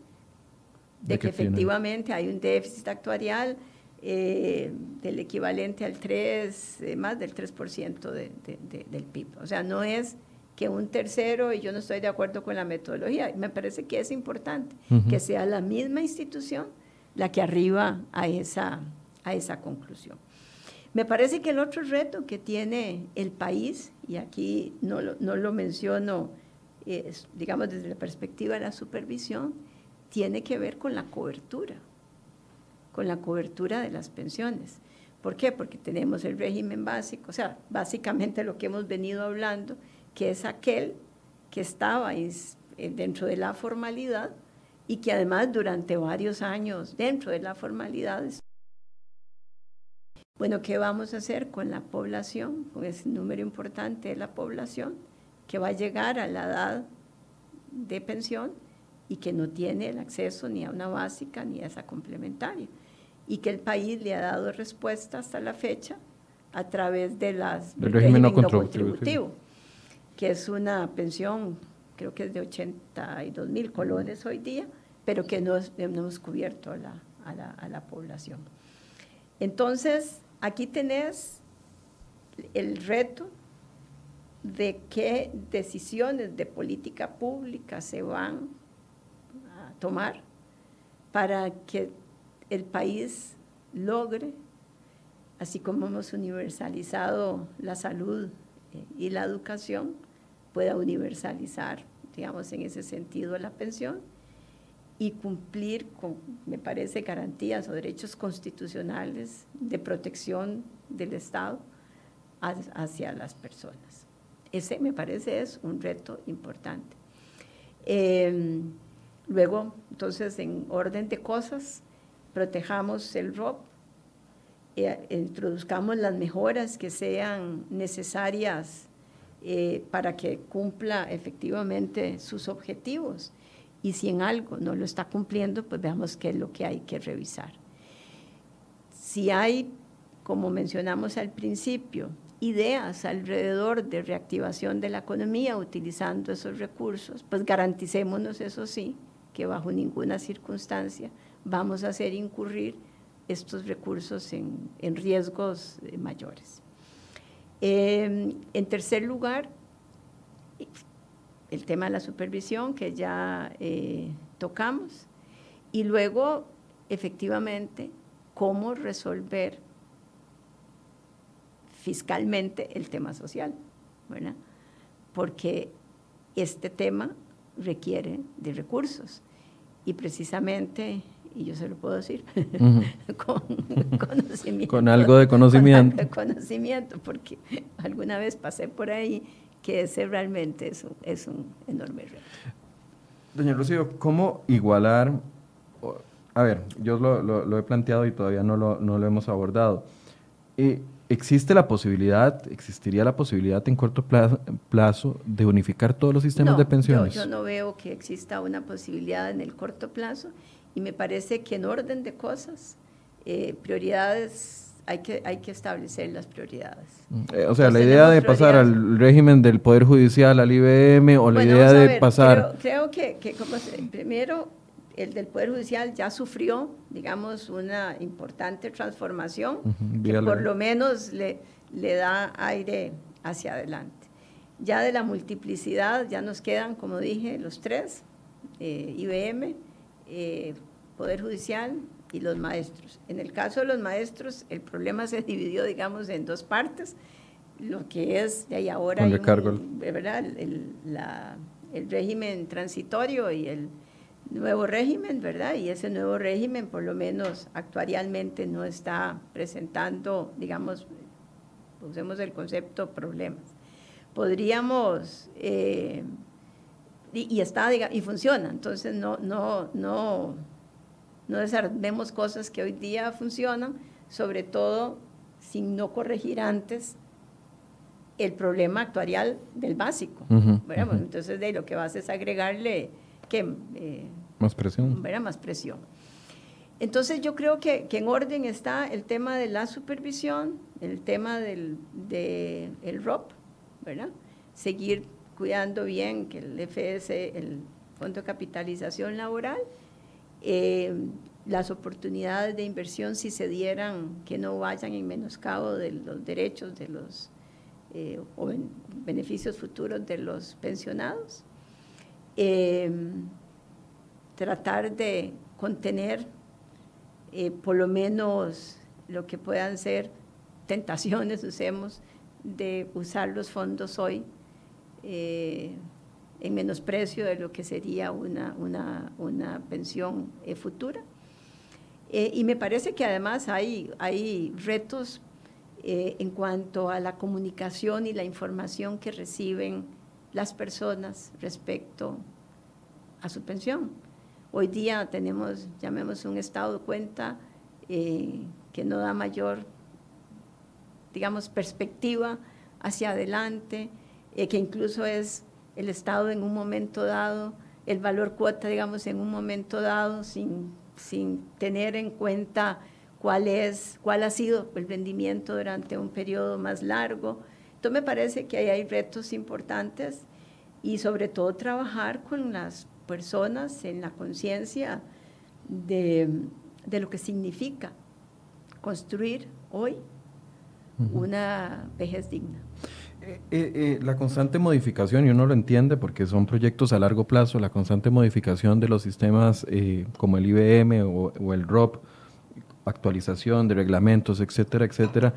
de, que, efectivamente hay un déficit actuarial eh, del equivalente al 3, eh, más del 3% de, del PIB. O sea, no es que un tercero, y yo no estoy de acuerdo con la metodología, me parece que es importante que sea la misma institución la que arriba a esa, a esa conclusión. Me parece que el otro reto que tiene el país, y aquí no no lo menciono digamos desde la perspectiva de la supervisión, tiene que ver con la cobertura, con la cobertura de las pensiones. ¿Por qué? Porque tenemos el régimen básico, o sea, básicamente lo que hemos venido hablando, que es aquel que estaba eh, dentro de la formalidad y que además durante varios años dentro de la formalidad. Bueno, ¿qué vamos a hacer con la población, con ese número importante de la población? Que va a llegar a la edad de pensión y que no tiene el acceso ni a una básica ni a esa complementaria. Y que el país le ha dado respuesta hasta la fecha a través de las, del régimen, no contributivo, que es una pensión, creo que es de 82 mil colones hoy día, pero que no, hemos cubierto a la, a, la, a la población. Entonces, aquí tenés el reto de qué decisiones de política pública se van a tomar para que el país logre, así como hemos universalizado la salud eh, y la educación, pueda universalizar, digamos, en ese sentido la pensión y cumplir con, me parece, garantías o derechos constitucionales de protección del Estado hacia las personas. Ese me parece es un reto importante. Em, luego, entonces, en orden de cosas, protejamos el ROP, e introduzcamos las mejoras que sean necesarias eh, para que cumpla efectivamente sus objetivos. Y si en algo no lo está cumpliendo, pues veamos qué es lo que hay que revisar. Si hay, como mencionamos al principio, ideas alrededor de reactivación de la economía utilizando esos recursos, pues garanticémonos, eso sí, que bajo ninguna circunstancia vamos a hacer incurrir estos recursos en, riesgos eh, mayores. Em, en tercer lugar, el tema de la supervisión que ya eh, tocamos y luego, efectivamente, cómo resolver fiscalmente el tema social, ¿verdad? Porque este tema requiere de recursos y precisamente, y yo se lo puedo decir, con conocimiento. Con algo de conocimiento. de conocimiento, porque alguna vez pasé por ahí que ese realmente es un, es un enorme reto. Doña Rocío, ¿cómo igualar? A ver, yo lo, lo, he planteado y todavía no lo, no lo hemos abordado. Eh, ¿Existe la posibilidad, existiría la posibilidad en corto plazo, de unificar todos los sistemas de pensiones? Yo, yo no veo que exista una posibilidad en el corto plazo y me parece que en orden de cosas, eh, prioridades, hay que, hay que establecer las prioridades. Mm, eh, o sea, la idea de pasar al régimen del Poder Judicial, al IBM, o la idea de pasar... Creo, que, que como primero el del Poder Judicial ya sufrió, digamos, una importante transformación que por lo menos le, le da aire hacia adelante. Ya de la multiplicidad ya nos quedan, como dije, los tres, eh, IBM, eh, Poder Judicial y los maestros. En el caso de los maestros, el problema se dividió, digamos, en dos partes, lo que es ahí ahora, ¿verdad? El, el régimen transitorio y el nuevo régimen, ¿verdad? Y ese nuevo régimen, por lo menos actuarialmente, no está presentando, digamos, usemos el concepto problemas. Podríamos, eh, y, está, y funciona, entonces no, no, no, no desarmemos cosas que hoy día funcionan, sobre todo sin no corregir antes el problema actuarial del básico. Entonces, de lo que vas es agregarle que... Eh, más presión. Era más presión. Entonces yo creo que, en orden está el tema de la supervisión, el tema del de el ROP, ¿verdad? Seguir cuidando bien que el FS, el Fondo de Capitalización Laboral, eh, las oportunidades de inversión si se dieran que no vayan en menoscabo de los derechos de los eh, o beneficios futuros de los pensionados. Eh, tratar de contener eh, por lo menos lo que puedan ser tentaciones, usemos, de usar los fondos hoy eh, en menosprecio de lo que sería una, una, pensión futura. y me parece que además hay, hay retos en cuanto a la comunicación y la información que reciben las personas respecto a su pensión. Hoy día tenemos, llamemos un estado de cuenta eh, que no da mayor, digamos, perspectiva hacia adelante, eh, que incluso es el estado en un momento dado, el valor cuota, digamos, en un momento dado, sin, sin tener en cuenta cuál, es, cuál ha sido el rendimiento durante un periodo más largo. Entonces me parece que ahí hay retos importantes y sobre todo trabajar con las personas en la conciencia de, lo que significa construir hoy una vejez digna. Eh, eh, la constante modificación, y uno lo entiende porque son proyectos a largo plazo, la constante modificación de los sistemas como el IBM o, o, el ROP, actualización de reglamentos, etcétera, etcétera,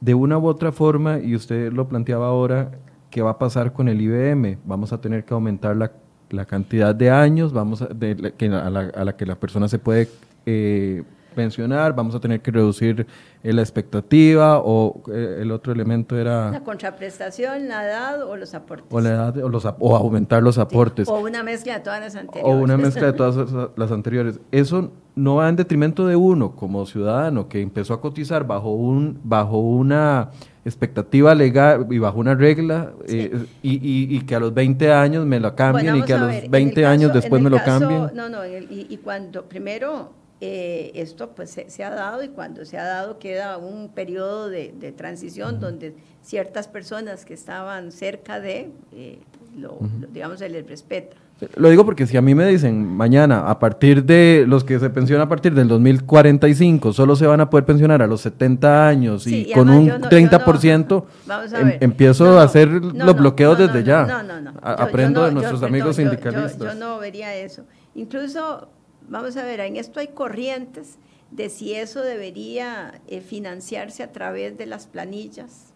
de una u otra forma, y usted lo planteaba ahora, ¿qué va a pasar con el IBM? Vamos a tener que aumentar la, la cantidad de años vamos a, de, que, a, la, a, la, que la persona se puede eh, pensionar, vamos a tener que reducir eh, la expectativa o eh, el otro elemento era... La contraprestación, la edad o los aportes. O la edad o, los, o aumentar los aportes. Sí, o una mezcla de todas las anteriores. O una mezcla de todas las anteriores. Eso no va en detrimento de uno como ciudadano que empezó a cotizar bajo, un, bajo una expectativa legal y bajo una regla sí. eh, y, y, y, que a los 20 años me lo cambien bueno, y que a, a ver, los 20 caso, años después me lo caso, cambien. No, no, el, y, y, cuando primero eh, esto pues se, se, ha dado y cuando se ha dado queda un periodo de, de transición uh -huh. donde ciertas personas que estaban cerca de, eh, lo, uh -huh. lo, digamos, se les respeta. Lo digo porque si a mí me dicen mañana, a partir de los que se pensionan a partir del 2045, solo se van a poder pensionar a los 70 años sí, y, y, con un no, 30%, no, em, empiezo no, a hacer los bloqueos desde ya. No, no, no. Aprendo yo, de nuestros yo, amigos perdón, sindicalistas. Yo, no vería eso. Incluso, vamos a ver, en esto hay corrientes de si eso debería eh, financiarse a través de las planillas.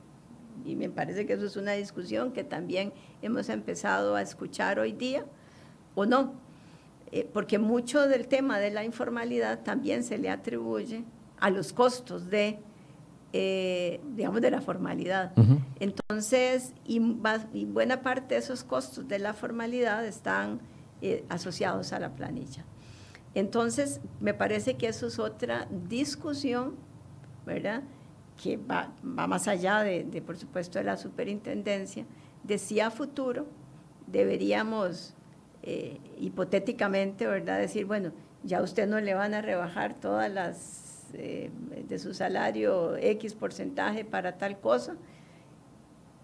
Y me parece que eso es una discusión que también hemos empezado a escuchar hoy día o no, eh, porque mucho del tema de la informalidad también se le atribuye a los costos de, eh, digamos, de la formalidad. Uh -huh. Entonces, y, y, buena parte de esos costos de la formalidad están eh, asociados a la planilla. Entonces, me parece que eso es otra discusión, ¿verdad?, que va, más allá de, de, por supuesto, de la superintendencia, de si a futuro deberíamos eh, hipotéticamente, ¿verdad? Decir, bueno, ya usted no le van a rebajar todas las eh, de su salario X porcentaje para tal cosa.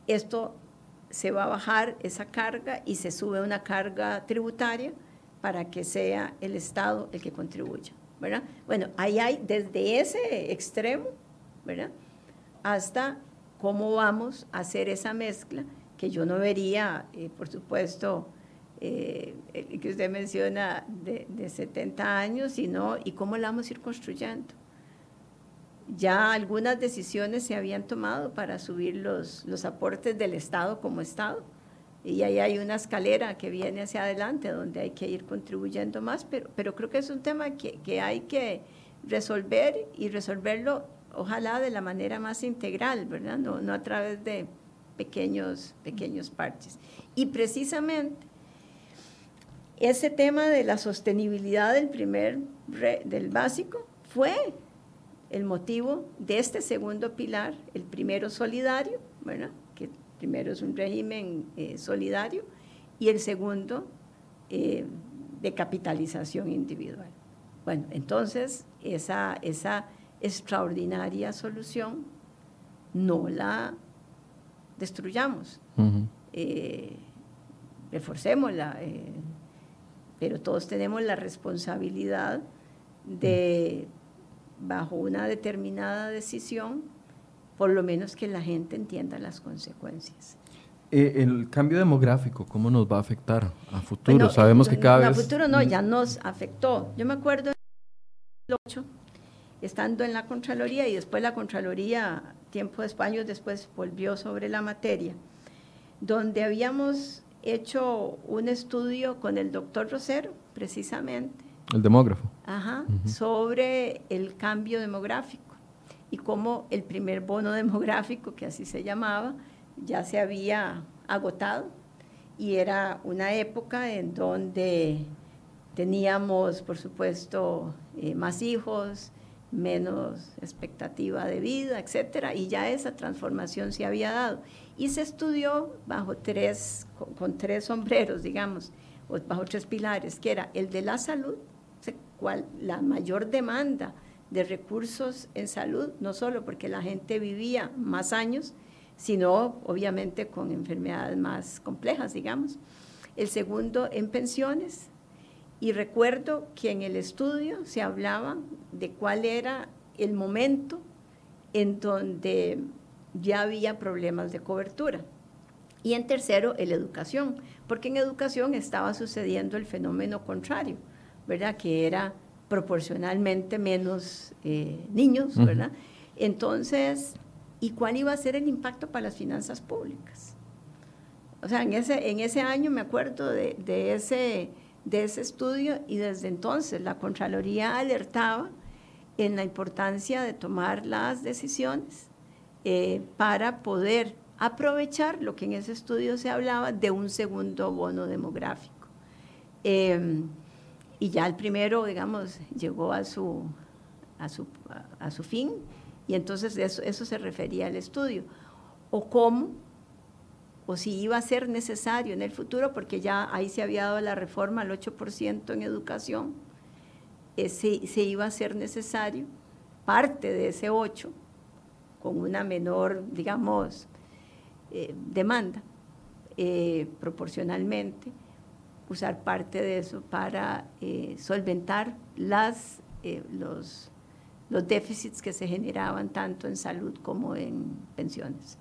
Esto se va a bajar esa carga y se sube una carga tributaria para que sea el Estado el que contribuya, ¿verdad? Bueno, ahí hay desde ese extremo, ¿verdad? Hasta cómo vamos a hacer esa mezcla, que yo no vería, eh, por supuesto, eh, que usted menciona de, de, 70 años, sino y cómo la vamos a ir construyendo. Ya algunas decisiones se habían tomado para subir los, los aportes del Estado como Estado, y ahí hay una escalera que viene hacia adelante donde hay que ir contribuyendo más, pero, pero creo que es un tema que, que hay que resolver y resolverlo ojalá de la manera más integral, ¿verdad? No, no a través de pequeños, pequeños parches. Y precisamente ese tema de la sostenibilidad del primer, del básico, fue el motivo de este segundo pilar, el primero solidario, ¿verdad? Primero es un régimen eh, solidario, y el segundo eh, de capitalización individual. Bueno, entonces esa, esa extraordinaria solución no la destruyamos, uh -huh. eh, reforcémosla, pero todos tenemos la responsabilidad de, bajo una determinada decisión, por lo menos que la gente entienda las consecuencias. Eh, el cambio demográfico, ¿cómo nos va a afectar a futuro? Bueno, Sabemos que cada a vez... A futuro no, ya nos afectó. Yo me acuerdo en el 2008, estando en la Contraloría, y después la Contraloría, tiempo después, años después, volvió sobre la materia, donde habíamos hecho un estudio con el doctor Rosero, precisamente. El demógrafo. Ajá, uh -huh. sobre el cambio demográfico y cómo el primer bono demográfico, que así se llamaba, ya se había agotado y era una época en donde teníamos, por supuesto, eh, más hijos, menos expectativa de vida, etcétera, y ya esa transformación se había dado. Y se estudió bajo tres, con, con tres sombreros, digamos, o bajo tres pilares, que era el de la salud, cual, la mayor demanda de recursos en salud, no solo porque la gente vivía más años, sino obviamente con enfermedades más complejas, digamos. El segundo, en pensiones, y recuerdo que en el estudio se hablaba de cuál era el momento en donde ya había problemas de cobertura. Y en tercero, el educación, porque en educación estaba sucediendo el fenómeno contrario, ¿verdad? Que era proporcionalmente menos eh, niños, ¿verdad? Entonces, ¿y cuál iba a ser el impacto para las finanzas públicas? O sea, en ese, en ese año me acuerdo de, de ese, de ese estudio y desde entonces la Contraloría alertaba en la importancia de tomar las decisiones eh, para poder aprovechar lo que en ese estudio se hablaba de un segundo bono demográfico. Em, y ya el primero, digamos, llegó a su, a su, a su fin y entonces eso, eso se refería al estudio. O cómo, o si iba a ser necesario en el futuro, porque ya ahí se había dado la reforma al 8% en educación, eh, se, iba a ser necesario parte de ese 8 con una menor, digamos, eh, demanda eh, proporcionalmente, usar parte de eso para eh, solventar las, los, los déficits que se generaban tanto en salud como en pensiones.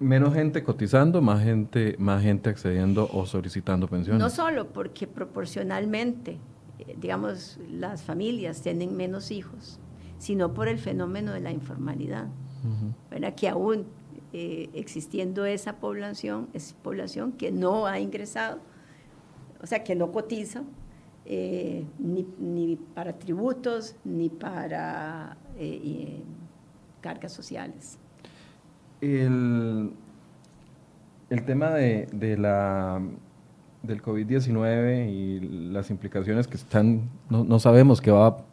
Menos gente cotizando, más gente, más gente accediendo o solicitando pensiones. No solo porque proporcionalmente, digamos, las familias tienen menos hijos, sino por el fenómeno de la informalidad. Que aún eh, existiendo esa población, es población que no ha ingresado, o sea, que no cotiza, eh, ni, para tributos, ni para eh, cargas sociales. El, el tema de, de la del COVID-19 y las implicaciones que están, no, no sabemos qué va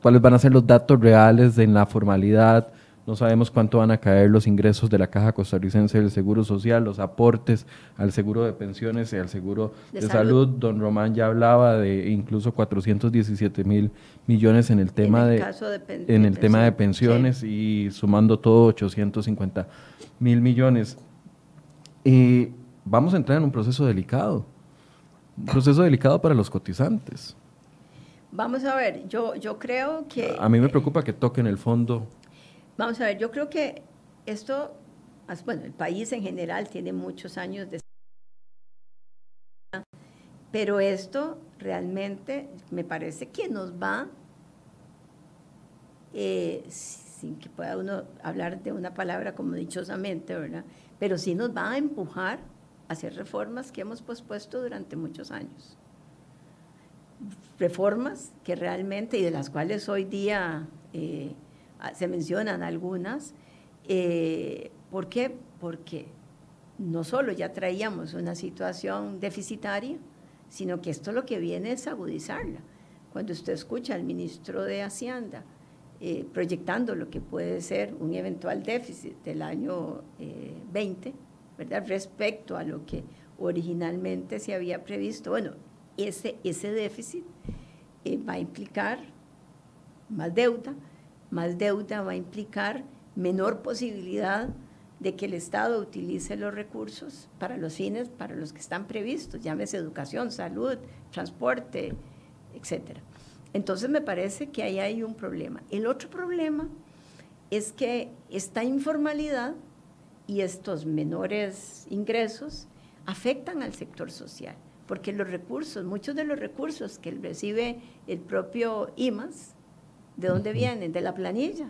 cuáles van a ser los datos reales en la formalidad, no sabemos cuánto van a caer los ingresos de la Caja Costarricense del Seguro Social, los aportes al seguro de pensiones y al seguro de, salud. Don Román ya hablaba de incluso 417 mil millones en el tema de, en el tema de pensiones y sumando todo 850 mil millones. Y vamos a entrar en un proceso delicado, un proceso delicado para los cotizantes. Vamos a ver, yo, yo creo que... A mí me preocupa que toquen el fondo. Vamos a ver, yo creo que esto, bueno, el país en general tiene muchos años de... Pero esto realmente me parece que nos va, eh, sin que pueda uno hablar de una palabra como dichosamente, ¿verdad? Pero sí nos va a empujar a hacer reformas que hemos pospuesto durante muchos años reformas que realmente, y de las cuales hoy día eh, se mencionan algunas, eh, ¿por qué? Porque no solo ya traíamos una situación deficitaria, sino que esto lo que viene es agudizarla. Cuando usted escucha al ministro de Hacienda eh, proyectando lo que puede ser un eventual déficit del año 20, ¿verdad? respecto a lo que originalmente se había previsto, bueno, ese, ese déficit eh, va a implicar más deuda, más deuda va a implicar menor posibilidad de que el Estado utilice los recursos para los fines para los que están previstos, llámese educación, salud, transporte, etc. Entonces me parece que ahí hay un problema. El otro problema es que esta informalidad y estos menores ingresos afectan al sector social porque los recursos, muchos de los recursos que recibe el propio IMAS, ¿de dónde vienen? De la planilla.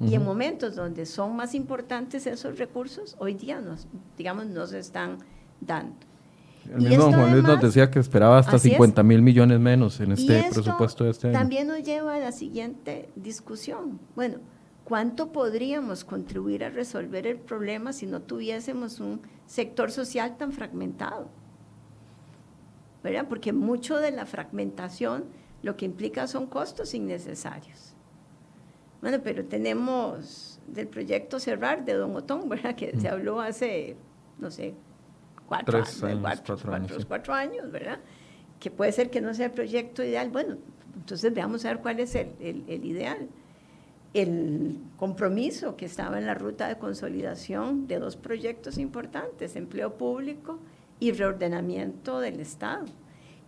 Y en momentos donde son más importantes esos recursos, hoy día nos, digamos, no se están dando. El mismo Juan Luis nos decía que esperaba hasta 50 mil millones menos en este presupuesto de este año. También nos lleva a la siguiente discusión. Bueno, ¿cuánto podríamos contribuir a resolver el problema si no tuviésemos un sector social tan fragmentado? ¿verdad? Porque mucho de la fragmentación lo que implica son costos innecesarios. Bueno, pero tenemos del proyecto Cerrar de Don Otón, ¿verdad? Que se habló hace, no sé, cuatro, años, cuatro, años, ¿verdad? Que puede ser que no sea el proyecto ideal. Bueno, entonces veamos a ver cuál es el, el ideal. El compromiso que estaba en la ruta de consolidación de dos proyectos importantes, empleo público y reordenamiento del Estado.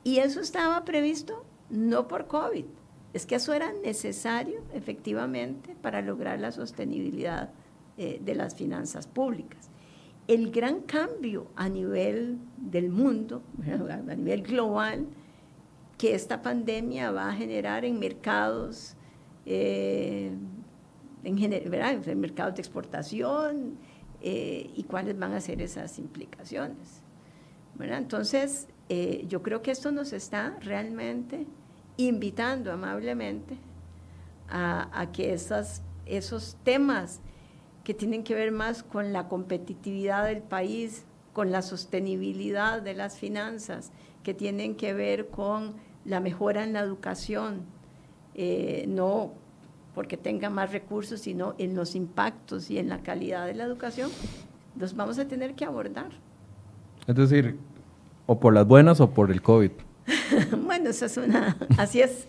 Y eso estaba previsto no por COVID, es que eso era necesario efectivamente para lograr la sostenibilidad eh, de las finanzas públicas. El gran cambio a nivel del mundo, a nivel global, que esta pandemia va a generar en mercados, eh, en, mercados de exportación, eh, y cuáles van a ser esas implicaciones. Entonces, yo creo que esto nos está realmente invitando amablemente a, que esas, esos temas que tienen que ver más con la competitividad del país, con la sostenibilidad de las finanzas, que tienen que ver con la mejora en la educación, eh, no porque tenga más recursos, sino en los impactos y en la calidad de la educación, los vamos a tener que abordar. Es decir, o por las buenas o por el COVID. bueno, eso es una, así es.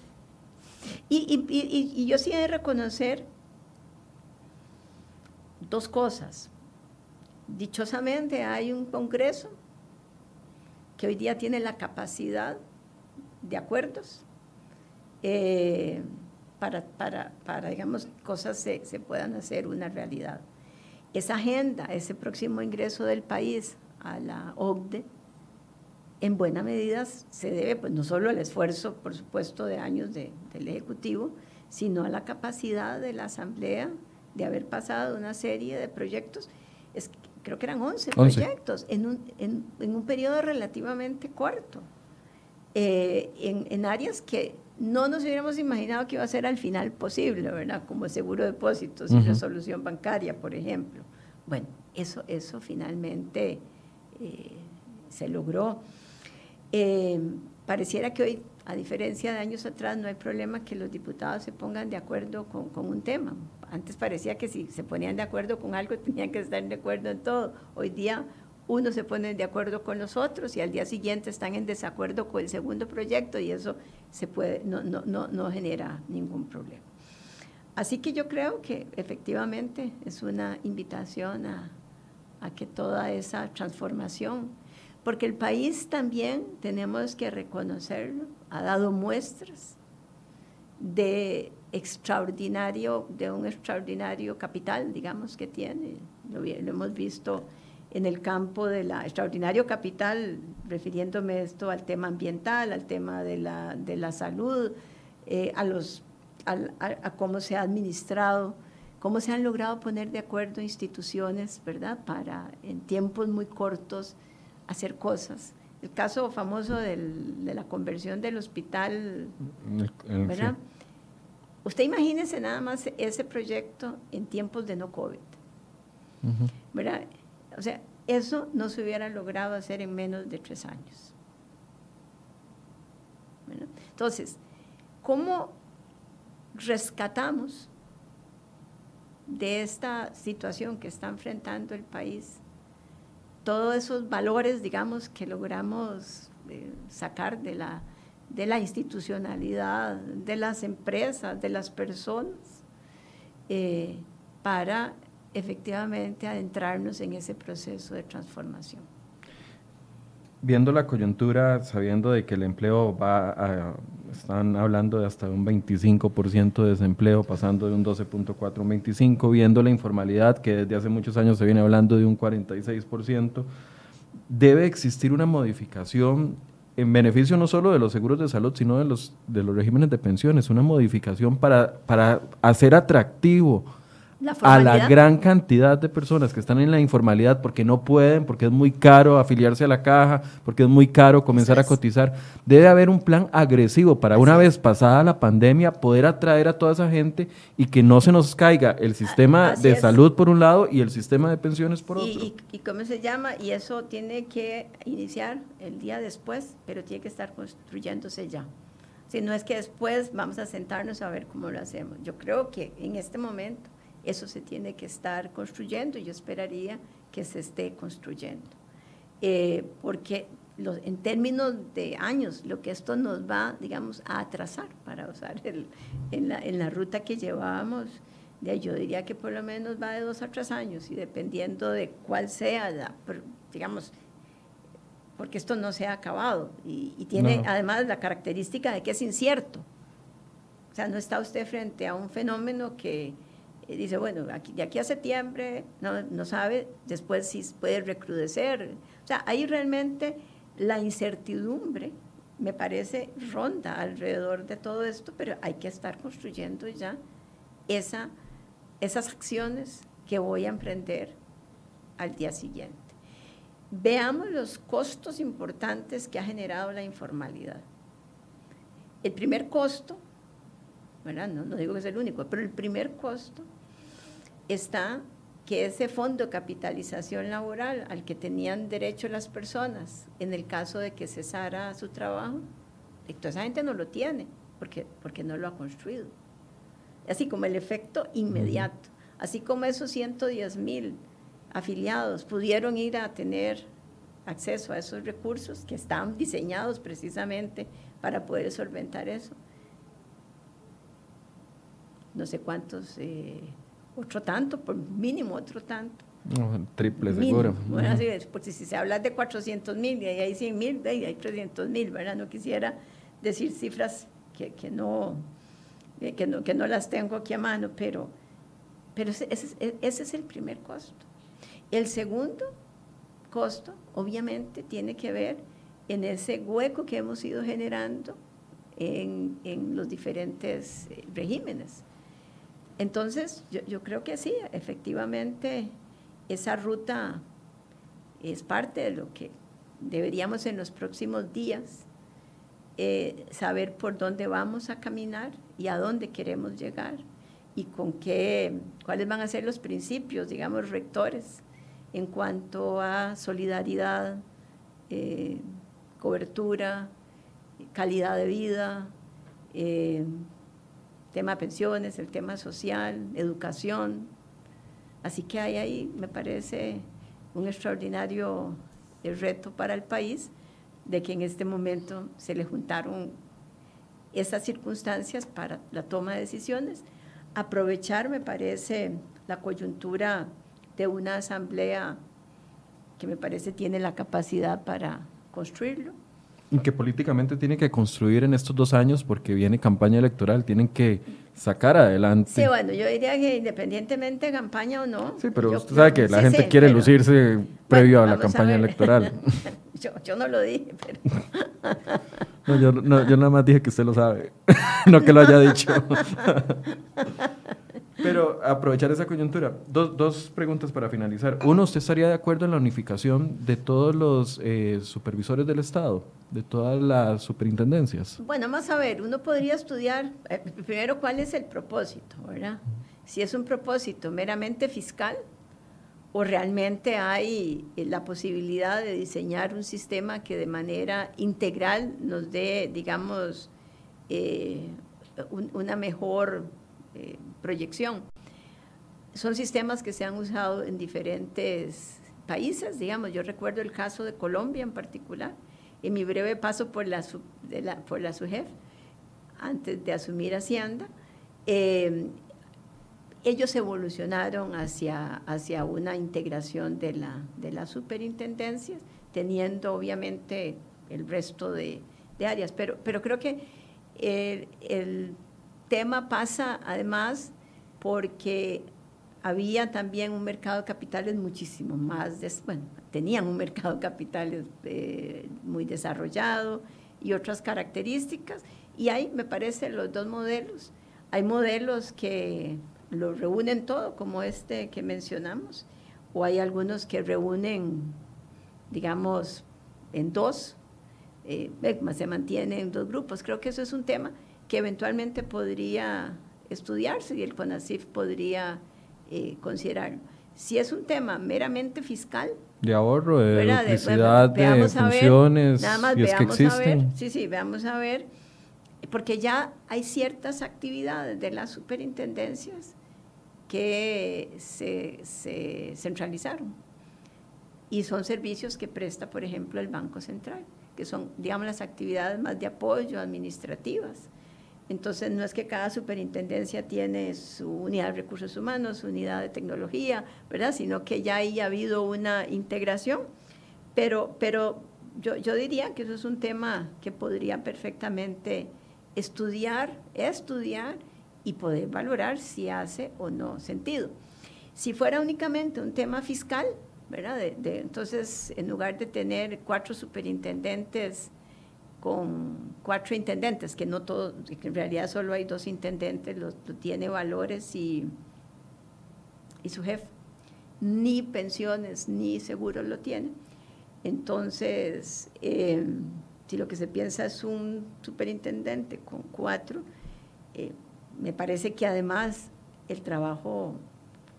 Y, yo sí he de reconocer dos cosas. Dichosamente hay un Congreso que hoy día tiene la capacidad de acuerdos eh, para, para, para, digamos, cosas se, se puedan hacer una realidad. Esa agenda, ese próximo ingreso del país a la OCDE, en buena medida se debe pues, no solo al esfuerzo, por supuesto, de años del Ejecutivo, sino a la capacidad de la Asamblea de haber pasado una serie de proyectos, es, creo que eran 11, proyectos, en un, en, un, periodo relativamente corto, eh, en, en, áreas que no nos hubiéramos imaginado que iba a ser al final posible, ¿verdad? Como seguro de depósitos y resolución bancaria, por ejemplo. Bueno, eso, eso finalmente eh, se logró. Eh, pareciera que hoy, a diferencia de años atrás, no hay problema que los diputados se pongan de acuerdo con, un tema. Antes parecía que si se ponían de acuerdo con algo, tenían que estar de acuerdo en todo. Hoy día uno se pone de acuerdo con los otros y al día siguiente están en desacuerdo con el segundo proyecto y eso se puede, no, no, no, no genera ningún problema. Así que yo creo que efectivamente es una invitación a, a que toda esa transformación porque el país también, tenemos que reconocerlo, ha dado muestras de extraordinario, de un extraordinario capital, digamos, que tiene. Lo, hemos visto en el campo de la extraordinario capital, refiriéndome esto al tema ambiental, al tema de la, de la salud, eh, a, los, a, cómo se ha administrado, cómo se han logrado poner de acuerdo instituciones, ¿verdad?, para en tiempos muy cortos hacer cosas. El caso famoso de la conversión del hospital, ¿verdad? Usted imagínese nada más ese proyecto en tiempos de no COVID, ¿verdad? O sea, eso no se hubiera logrado hacer en menos de tres años. Entonces, ¿cómo rescatamos de esta situación que está enfrentando el país todos esos valores, digamos, que logramos eh, sacar de la, de la institucionalidad, de las empresas, de las personas, eh, para efectivamente adentrarnos en ese proceso de transformación. Viendo la coyuntura, sabiendo de que el empleo va a, están hablando de hasta un 25% de desempleo, pasando de un 12.4 a un 25, viendo la informalidad que desde hace muchos años se viene hablando de un 46%, debe existir una modificación en beneficio no solo de los seguros de salud, sino de los, de los regímenes de pensiones, una modificación para, para hacer atractivo a la gran cantidad de personas que están en la informalidad porque no pueden, porque es muy caro afiliarse a la caja, porque es muy caro comenzar a cotizar. Debe haber un plan agresivo para una vez pasada la pandemia poder atraer a toda esa gente y que no se nos caiga el sistema de salud por un lado y el sistema de pensiones por otro. Y, y, cómo se llama? Y eso tiene que iniciar el día después, pero tiene que estar construyéndose ya. Si no es que después vamos a sentarnos a ver cómo lo hacemos. Yo creo que en este momento eso se tiene que estar construyendo y yo esperaría que se esté construyendo. Eh, porque en términos de años, lo que esto nos va, digamos, a atrasar, para usar el, en, la, en, la, ruta que llevábamos, yo diría que por lo menos va de dos a tres años y dependiendo de cuál sea, la, digamos, porque esto no se ha acabado y, tiene además la característica de que es incierto. O sea, no está usted frente a un fenómeno que dice, bueno, aquí, de aquí a septiembre no, no sabe, después si puede recrudecer. O sea, ahí realmente la incertidumbre me parece ronda alrededor de todo esto, pero hay que estar construyendo ya esa, esas acciones que voy a emprender al día siguiente. Veamos los costos importantes que ha generado la informalidad. El primer costo, no, no digo que es el único, pero el primer costo está que ese fondo de capitalización laboral al que tenían derecho las personas en el caso de que cesara su trabajo, toda esa gente no lo tiene porque, porque no lo ha construido. Así como el efecto inmediato, así como esos 110 mil afiliados pudieron ir a tener acceso a esos recursos que están diseñados precisamente para poder solventar eso. No sé cuántos... Eh, otro tanto, por mínimo otro tanto. triple seguro. Bueno, así es, porque si se habla de 400 mil y hay 100 mil, y hay 300 mil, ¿verdad? No quisiera decir cifras que, que no, eh, que, no, que no las tengo aquí a mano, pero, pero ese, ese, ese es el primer costo. El segundo costo, obviamente, tiene que ver en ese hueco que hemos ido generando en, en los diferentes eh, regímenes. Entonces, yo, creo que sí, efectivamente, esa ruta es parte de lo que deberíamos en los próximos días eh, saber por dónde vamos a caminar y a dónde queremos llegar y con qué, cuáles van a ser los principios, digamos, rectores en cuanto a solidaridad, eh, cobertura, calidad de vida, eh, tema pensiones, el tema social, educación. Así que hay ahí, me parece, un extraordinario eh, reto para el país de que en este momento se le juntaron esas circunstancias para la toma de decisiones. Aprovechar, me parece, la coyuntura de una asamblea que me parece tiene la capacidad para construirlo que políticamente tiene que construir en estos dos años porque viene campaña electoral, tienen que sacar adelante. Sí, bueno, yo diría que independientemente de campaña o no. Sí, pero usted sabe que la gente quiere lucirse previo a la campaña electoral. yo, yo, no lo dije, pero... no, yo, no, yo nada más dije que usted lo sabe, no que lo haya dicho. Pero aprovechar esa coyuntura. Dos, dos, preguntas para finalizar. Uno, ¿usted estaría de acuerdo en la unificación de todos los eh, supervisores del Estado, de todas las superintendencias? Bueno, vamos a ver, uno podría estudiar eh, primero cuál es el propósito, ¿verdad? Si es un propósito meramente fiscal o realmente hay eh, la posibilidad de diseñar un sistema que de manera integral nos dé, digamos, una mejor proyección. Son sistemas que se han usado en diferentes países, digamos, yo recuerdo el caso de Colombia en particular, en mi breve paso por la, de por la SUGEF, antes de asumir Hacienda, eh, ellos evolucionaron hacia, hacia una integración de, la, de las superintendencias, teniendo obviamente el resto de, áreas, pero, pero creo que el tema pasa además porque había también un mercado de capitales muchísimo más, bueno, tenían un mercado de capitales eh, muy desarrollado y otras características. Y hay, me parece, los dos modelos. Hay modelos que lo reúnen todo, como este que mencionamos, o hay algunos que reúnen, digamos, en dos, eh, se mantienen en dos grupos. Creo que eso es un tema que eventualmente podría estudiarse y el CONACIF podría eh, considerarlo. Si es un tema meramente fiscal, de ahorro, de electricidad, de, funciones, nada más y es que existen. sí, sí, veamos a ver, porque ya hay ciertas actividades de las superintendencias que se, se centralizaron y son servicios que presta, por ejemplo, el Banco Central, que son, digamos, las actividades más de apoyo administrativas entonces, no es que cada superintendencia tiene su unidad de recursos humanos, su unidad de tecnología, ¿verdad? Sino que ya ahí ha habido una integración. Pero, pero yo, yo diría que eso es un tema que podría perfectamente estudiar, estudiar y poder valorar si hace o no sentido. Si fuera únicamente un tema fiscal, ¿verdad? De, entonces, en lugar de tener cuatro superintendentes con cuatro intendentes, que no todo, que en realidad solo hay dos intendentes, lo, tiene Valores y, y su jefe, ni pensiones ni seguros lo tiene. Entonces, eh, si lo que se piensa es un superintendente con cuatro, eh, me parece que además el trabajo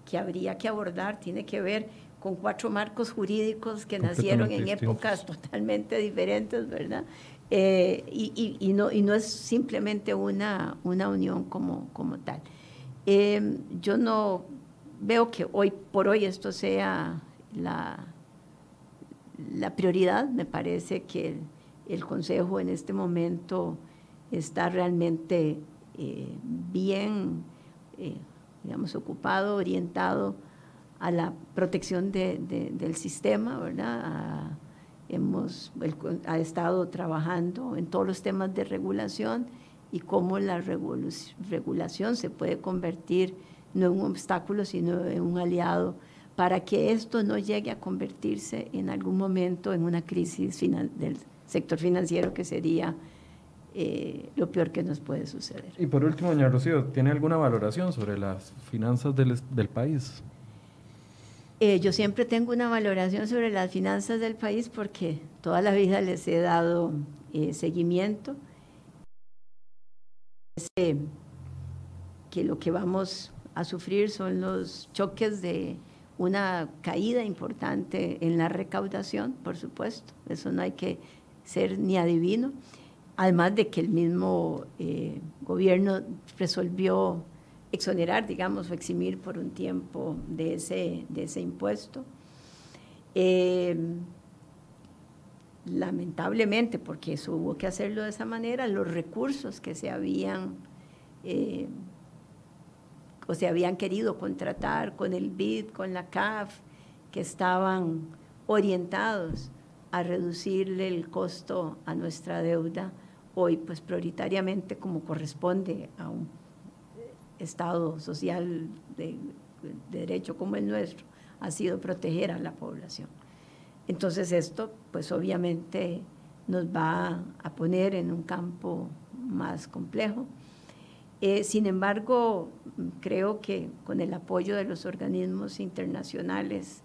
que habría que abordar tiene que ver con cuatro marcos jurídicos que nacieron en épocas totalmente diferentes, ¿verdad? Eh, y, no, es simplemente una, una unión como, como tal. Eh, yo no veo que hoy por hoy esto sea la, la prioridad. Me parece que el, Consejo en este momento está realmente eh, bien, digamos, ocupado, orientado a la protección del sistema, ¿verdad? Hemos ha estado trabajando en todos los temas de regulación y cómo la regulación se puede convertir no en un obstáculo, sino en un aliado para que esto no llegue a convertirse en algún momento en una crisis del sector financiero que sería eh, lo peor que nos puede suceder. Y por último, doña Rocío, ¿tiene alguna valoración sobre las finanzas del, del país? Eh, yo siempre tengo una valoración sobre las finanzas del país porque toda la vida les he dado eh, seguimiento. que lo que vamos a sufrir son los choques de una caída importante en la recaudación, por supuesto. Eso no hay que ser ni adivino. Además de que el mismo eh, gobierno resolvió exonerar, digamos, o eximir por un tiempo de ese, de ese impuesto. Eh, lamentablemente, porque eso hubo que hacerlo de esa manera, los recursos que se habían eh, o se habían querido contratar con el BID, con la CAF, que estaban orientados a reducirle el costo a nuestra deuda, hoy pues prioritariamente como corresponde a un Estado social de, derecho como el nuestro ha sido proteger a la población. Entonces esto, pues obviamente nos va a poner en un campo más complejo. Eh, sin embargo, creo que con el apoyo de los organismos internacionales,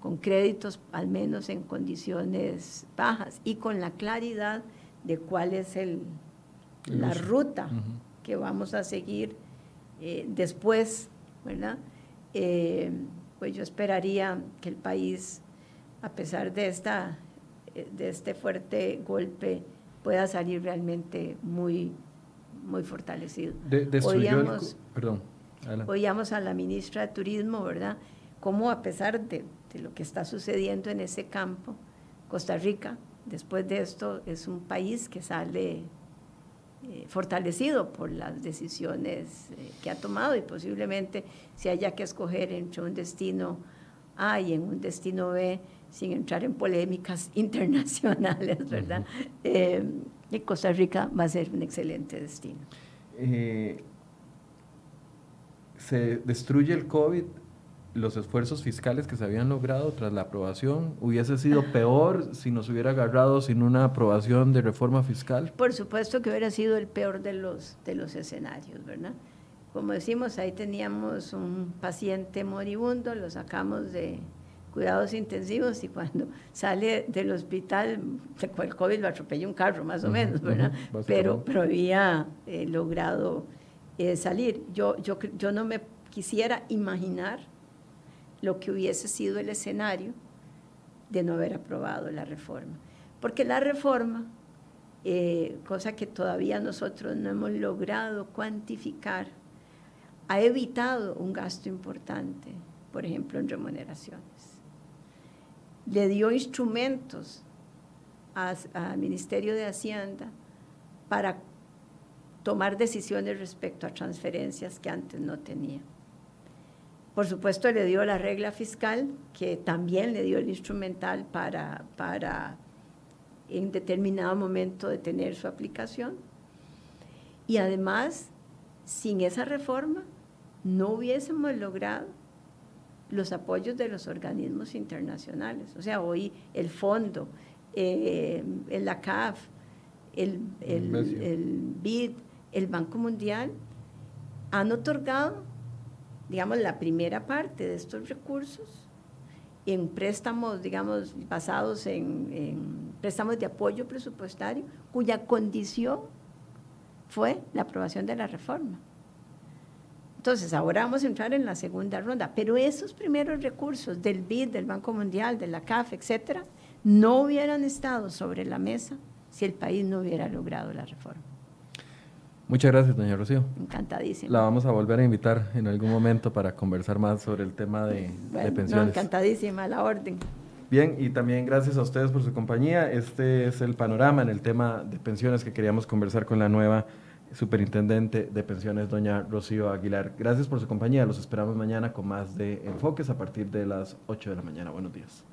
con créditos al menos en condiciones bajas y con la claridad de cuál es el, la ruta que vamos a seguir eh, después, ¿verdad? Eh, pues yo esperaría que el país, a pesar de, esta, eh, de este fuerte golpe, pueda salir realmente muy, muy fortalecido. oíamos, perdón, oíamos a la ministra de Turismo, ¿verdad? Cómo a pesar de, de lo que está sucediendo en ese campo, Costa Rica, después de esto, es un país que sale eh, fortalecido por las decisiones eh, que ha tomado y posiblemente si haya que escoger entre un destino A y en un destino B, sin entrar en polémicas internacionales, ¿verdad? Eh, Costa Rica va a ser un excelente destino. se destruye el COVID los esfuerzos fiscales que se habían logrado tras la aprobación hubiese sido peor si nos hubiera agarrado sin una aprobación de reforma fiscal? Por supuesto que hubiera sido el peor de los, de los escenarios, ¿verdad? Como decimos, ahí teníamos un paciente moribundo, lo sacamos de cuidados intensivos y cuando sale del hospital, el COVID lo atropelló un carro más o menos, ¿verdad? pero, pero había eh, logrado eh, salir. Yo, yo, yo no me quisiera imaginar lo que hubiese sido el escenario de no haber aprobado la reforma. Porque la reforma, eh, cosa que todavía nosotros no hemos logrado cuantificar, ha evitado un gasto importante, por ejemplo, en remuneraciones. Le dio instrumentos al Ministerio de Hacienda para tomar decisiones respecto a transferencias que antes no tenía. Por supuesto, le dio la regla fiscal, que también le dio el instrumental para, para en determinado momento de tener su aplicación. Y además sin esa reforma no hubiésemos logrado los apoyos de los organismos internacionales. O sea, hoy el fondo, eh, la CAF, el, el, BID, el Banco Mundial, han otorgado, digamos, la primera parte de estos recursos en préstamos, digamos, basados en, préstamos de apoyo presupuestario, cuya condición fue la aprobación de la reforma. Entonces, ahora vamos a entrar en la segunda ronda, pero esos primeros recursos del BID, del Banco Mundial, de la CAF, etcétera, no hubieran estado sobre la mesa si el país no hubiera logrado la reforma. Muchas gracias, doña Rocío. Encantadísima. La vamos a volver a invitar en algún momento para conversar más sobre el tema de, pensiones. No, encantadísima, la orden. Bien, y también gracias a ustedes por su compañía. Este es el panorama en el tema de pensiones que queríamos conversar con la nueva superintendente de pensiones, doña Rocío Aguilar. Gracias por su compañía. Los esperamos mañana con más de enfoques a partir de las 8 de la mañana. Buenos días.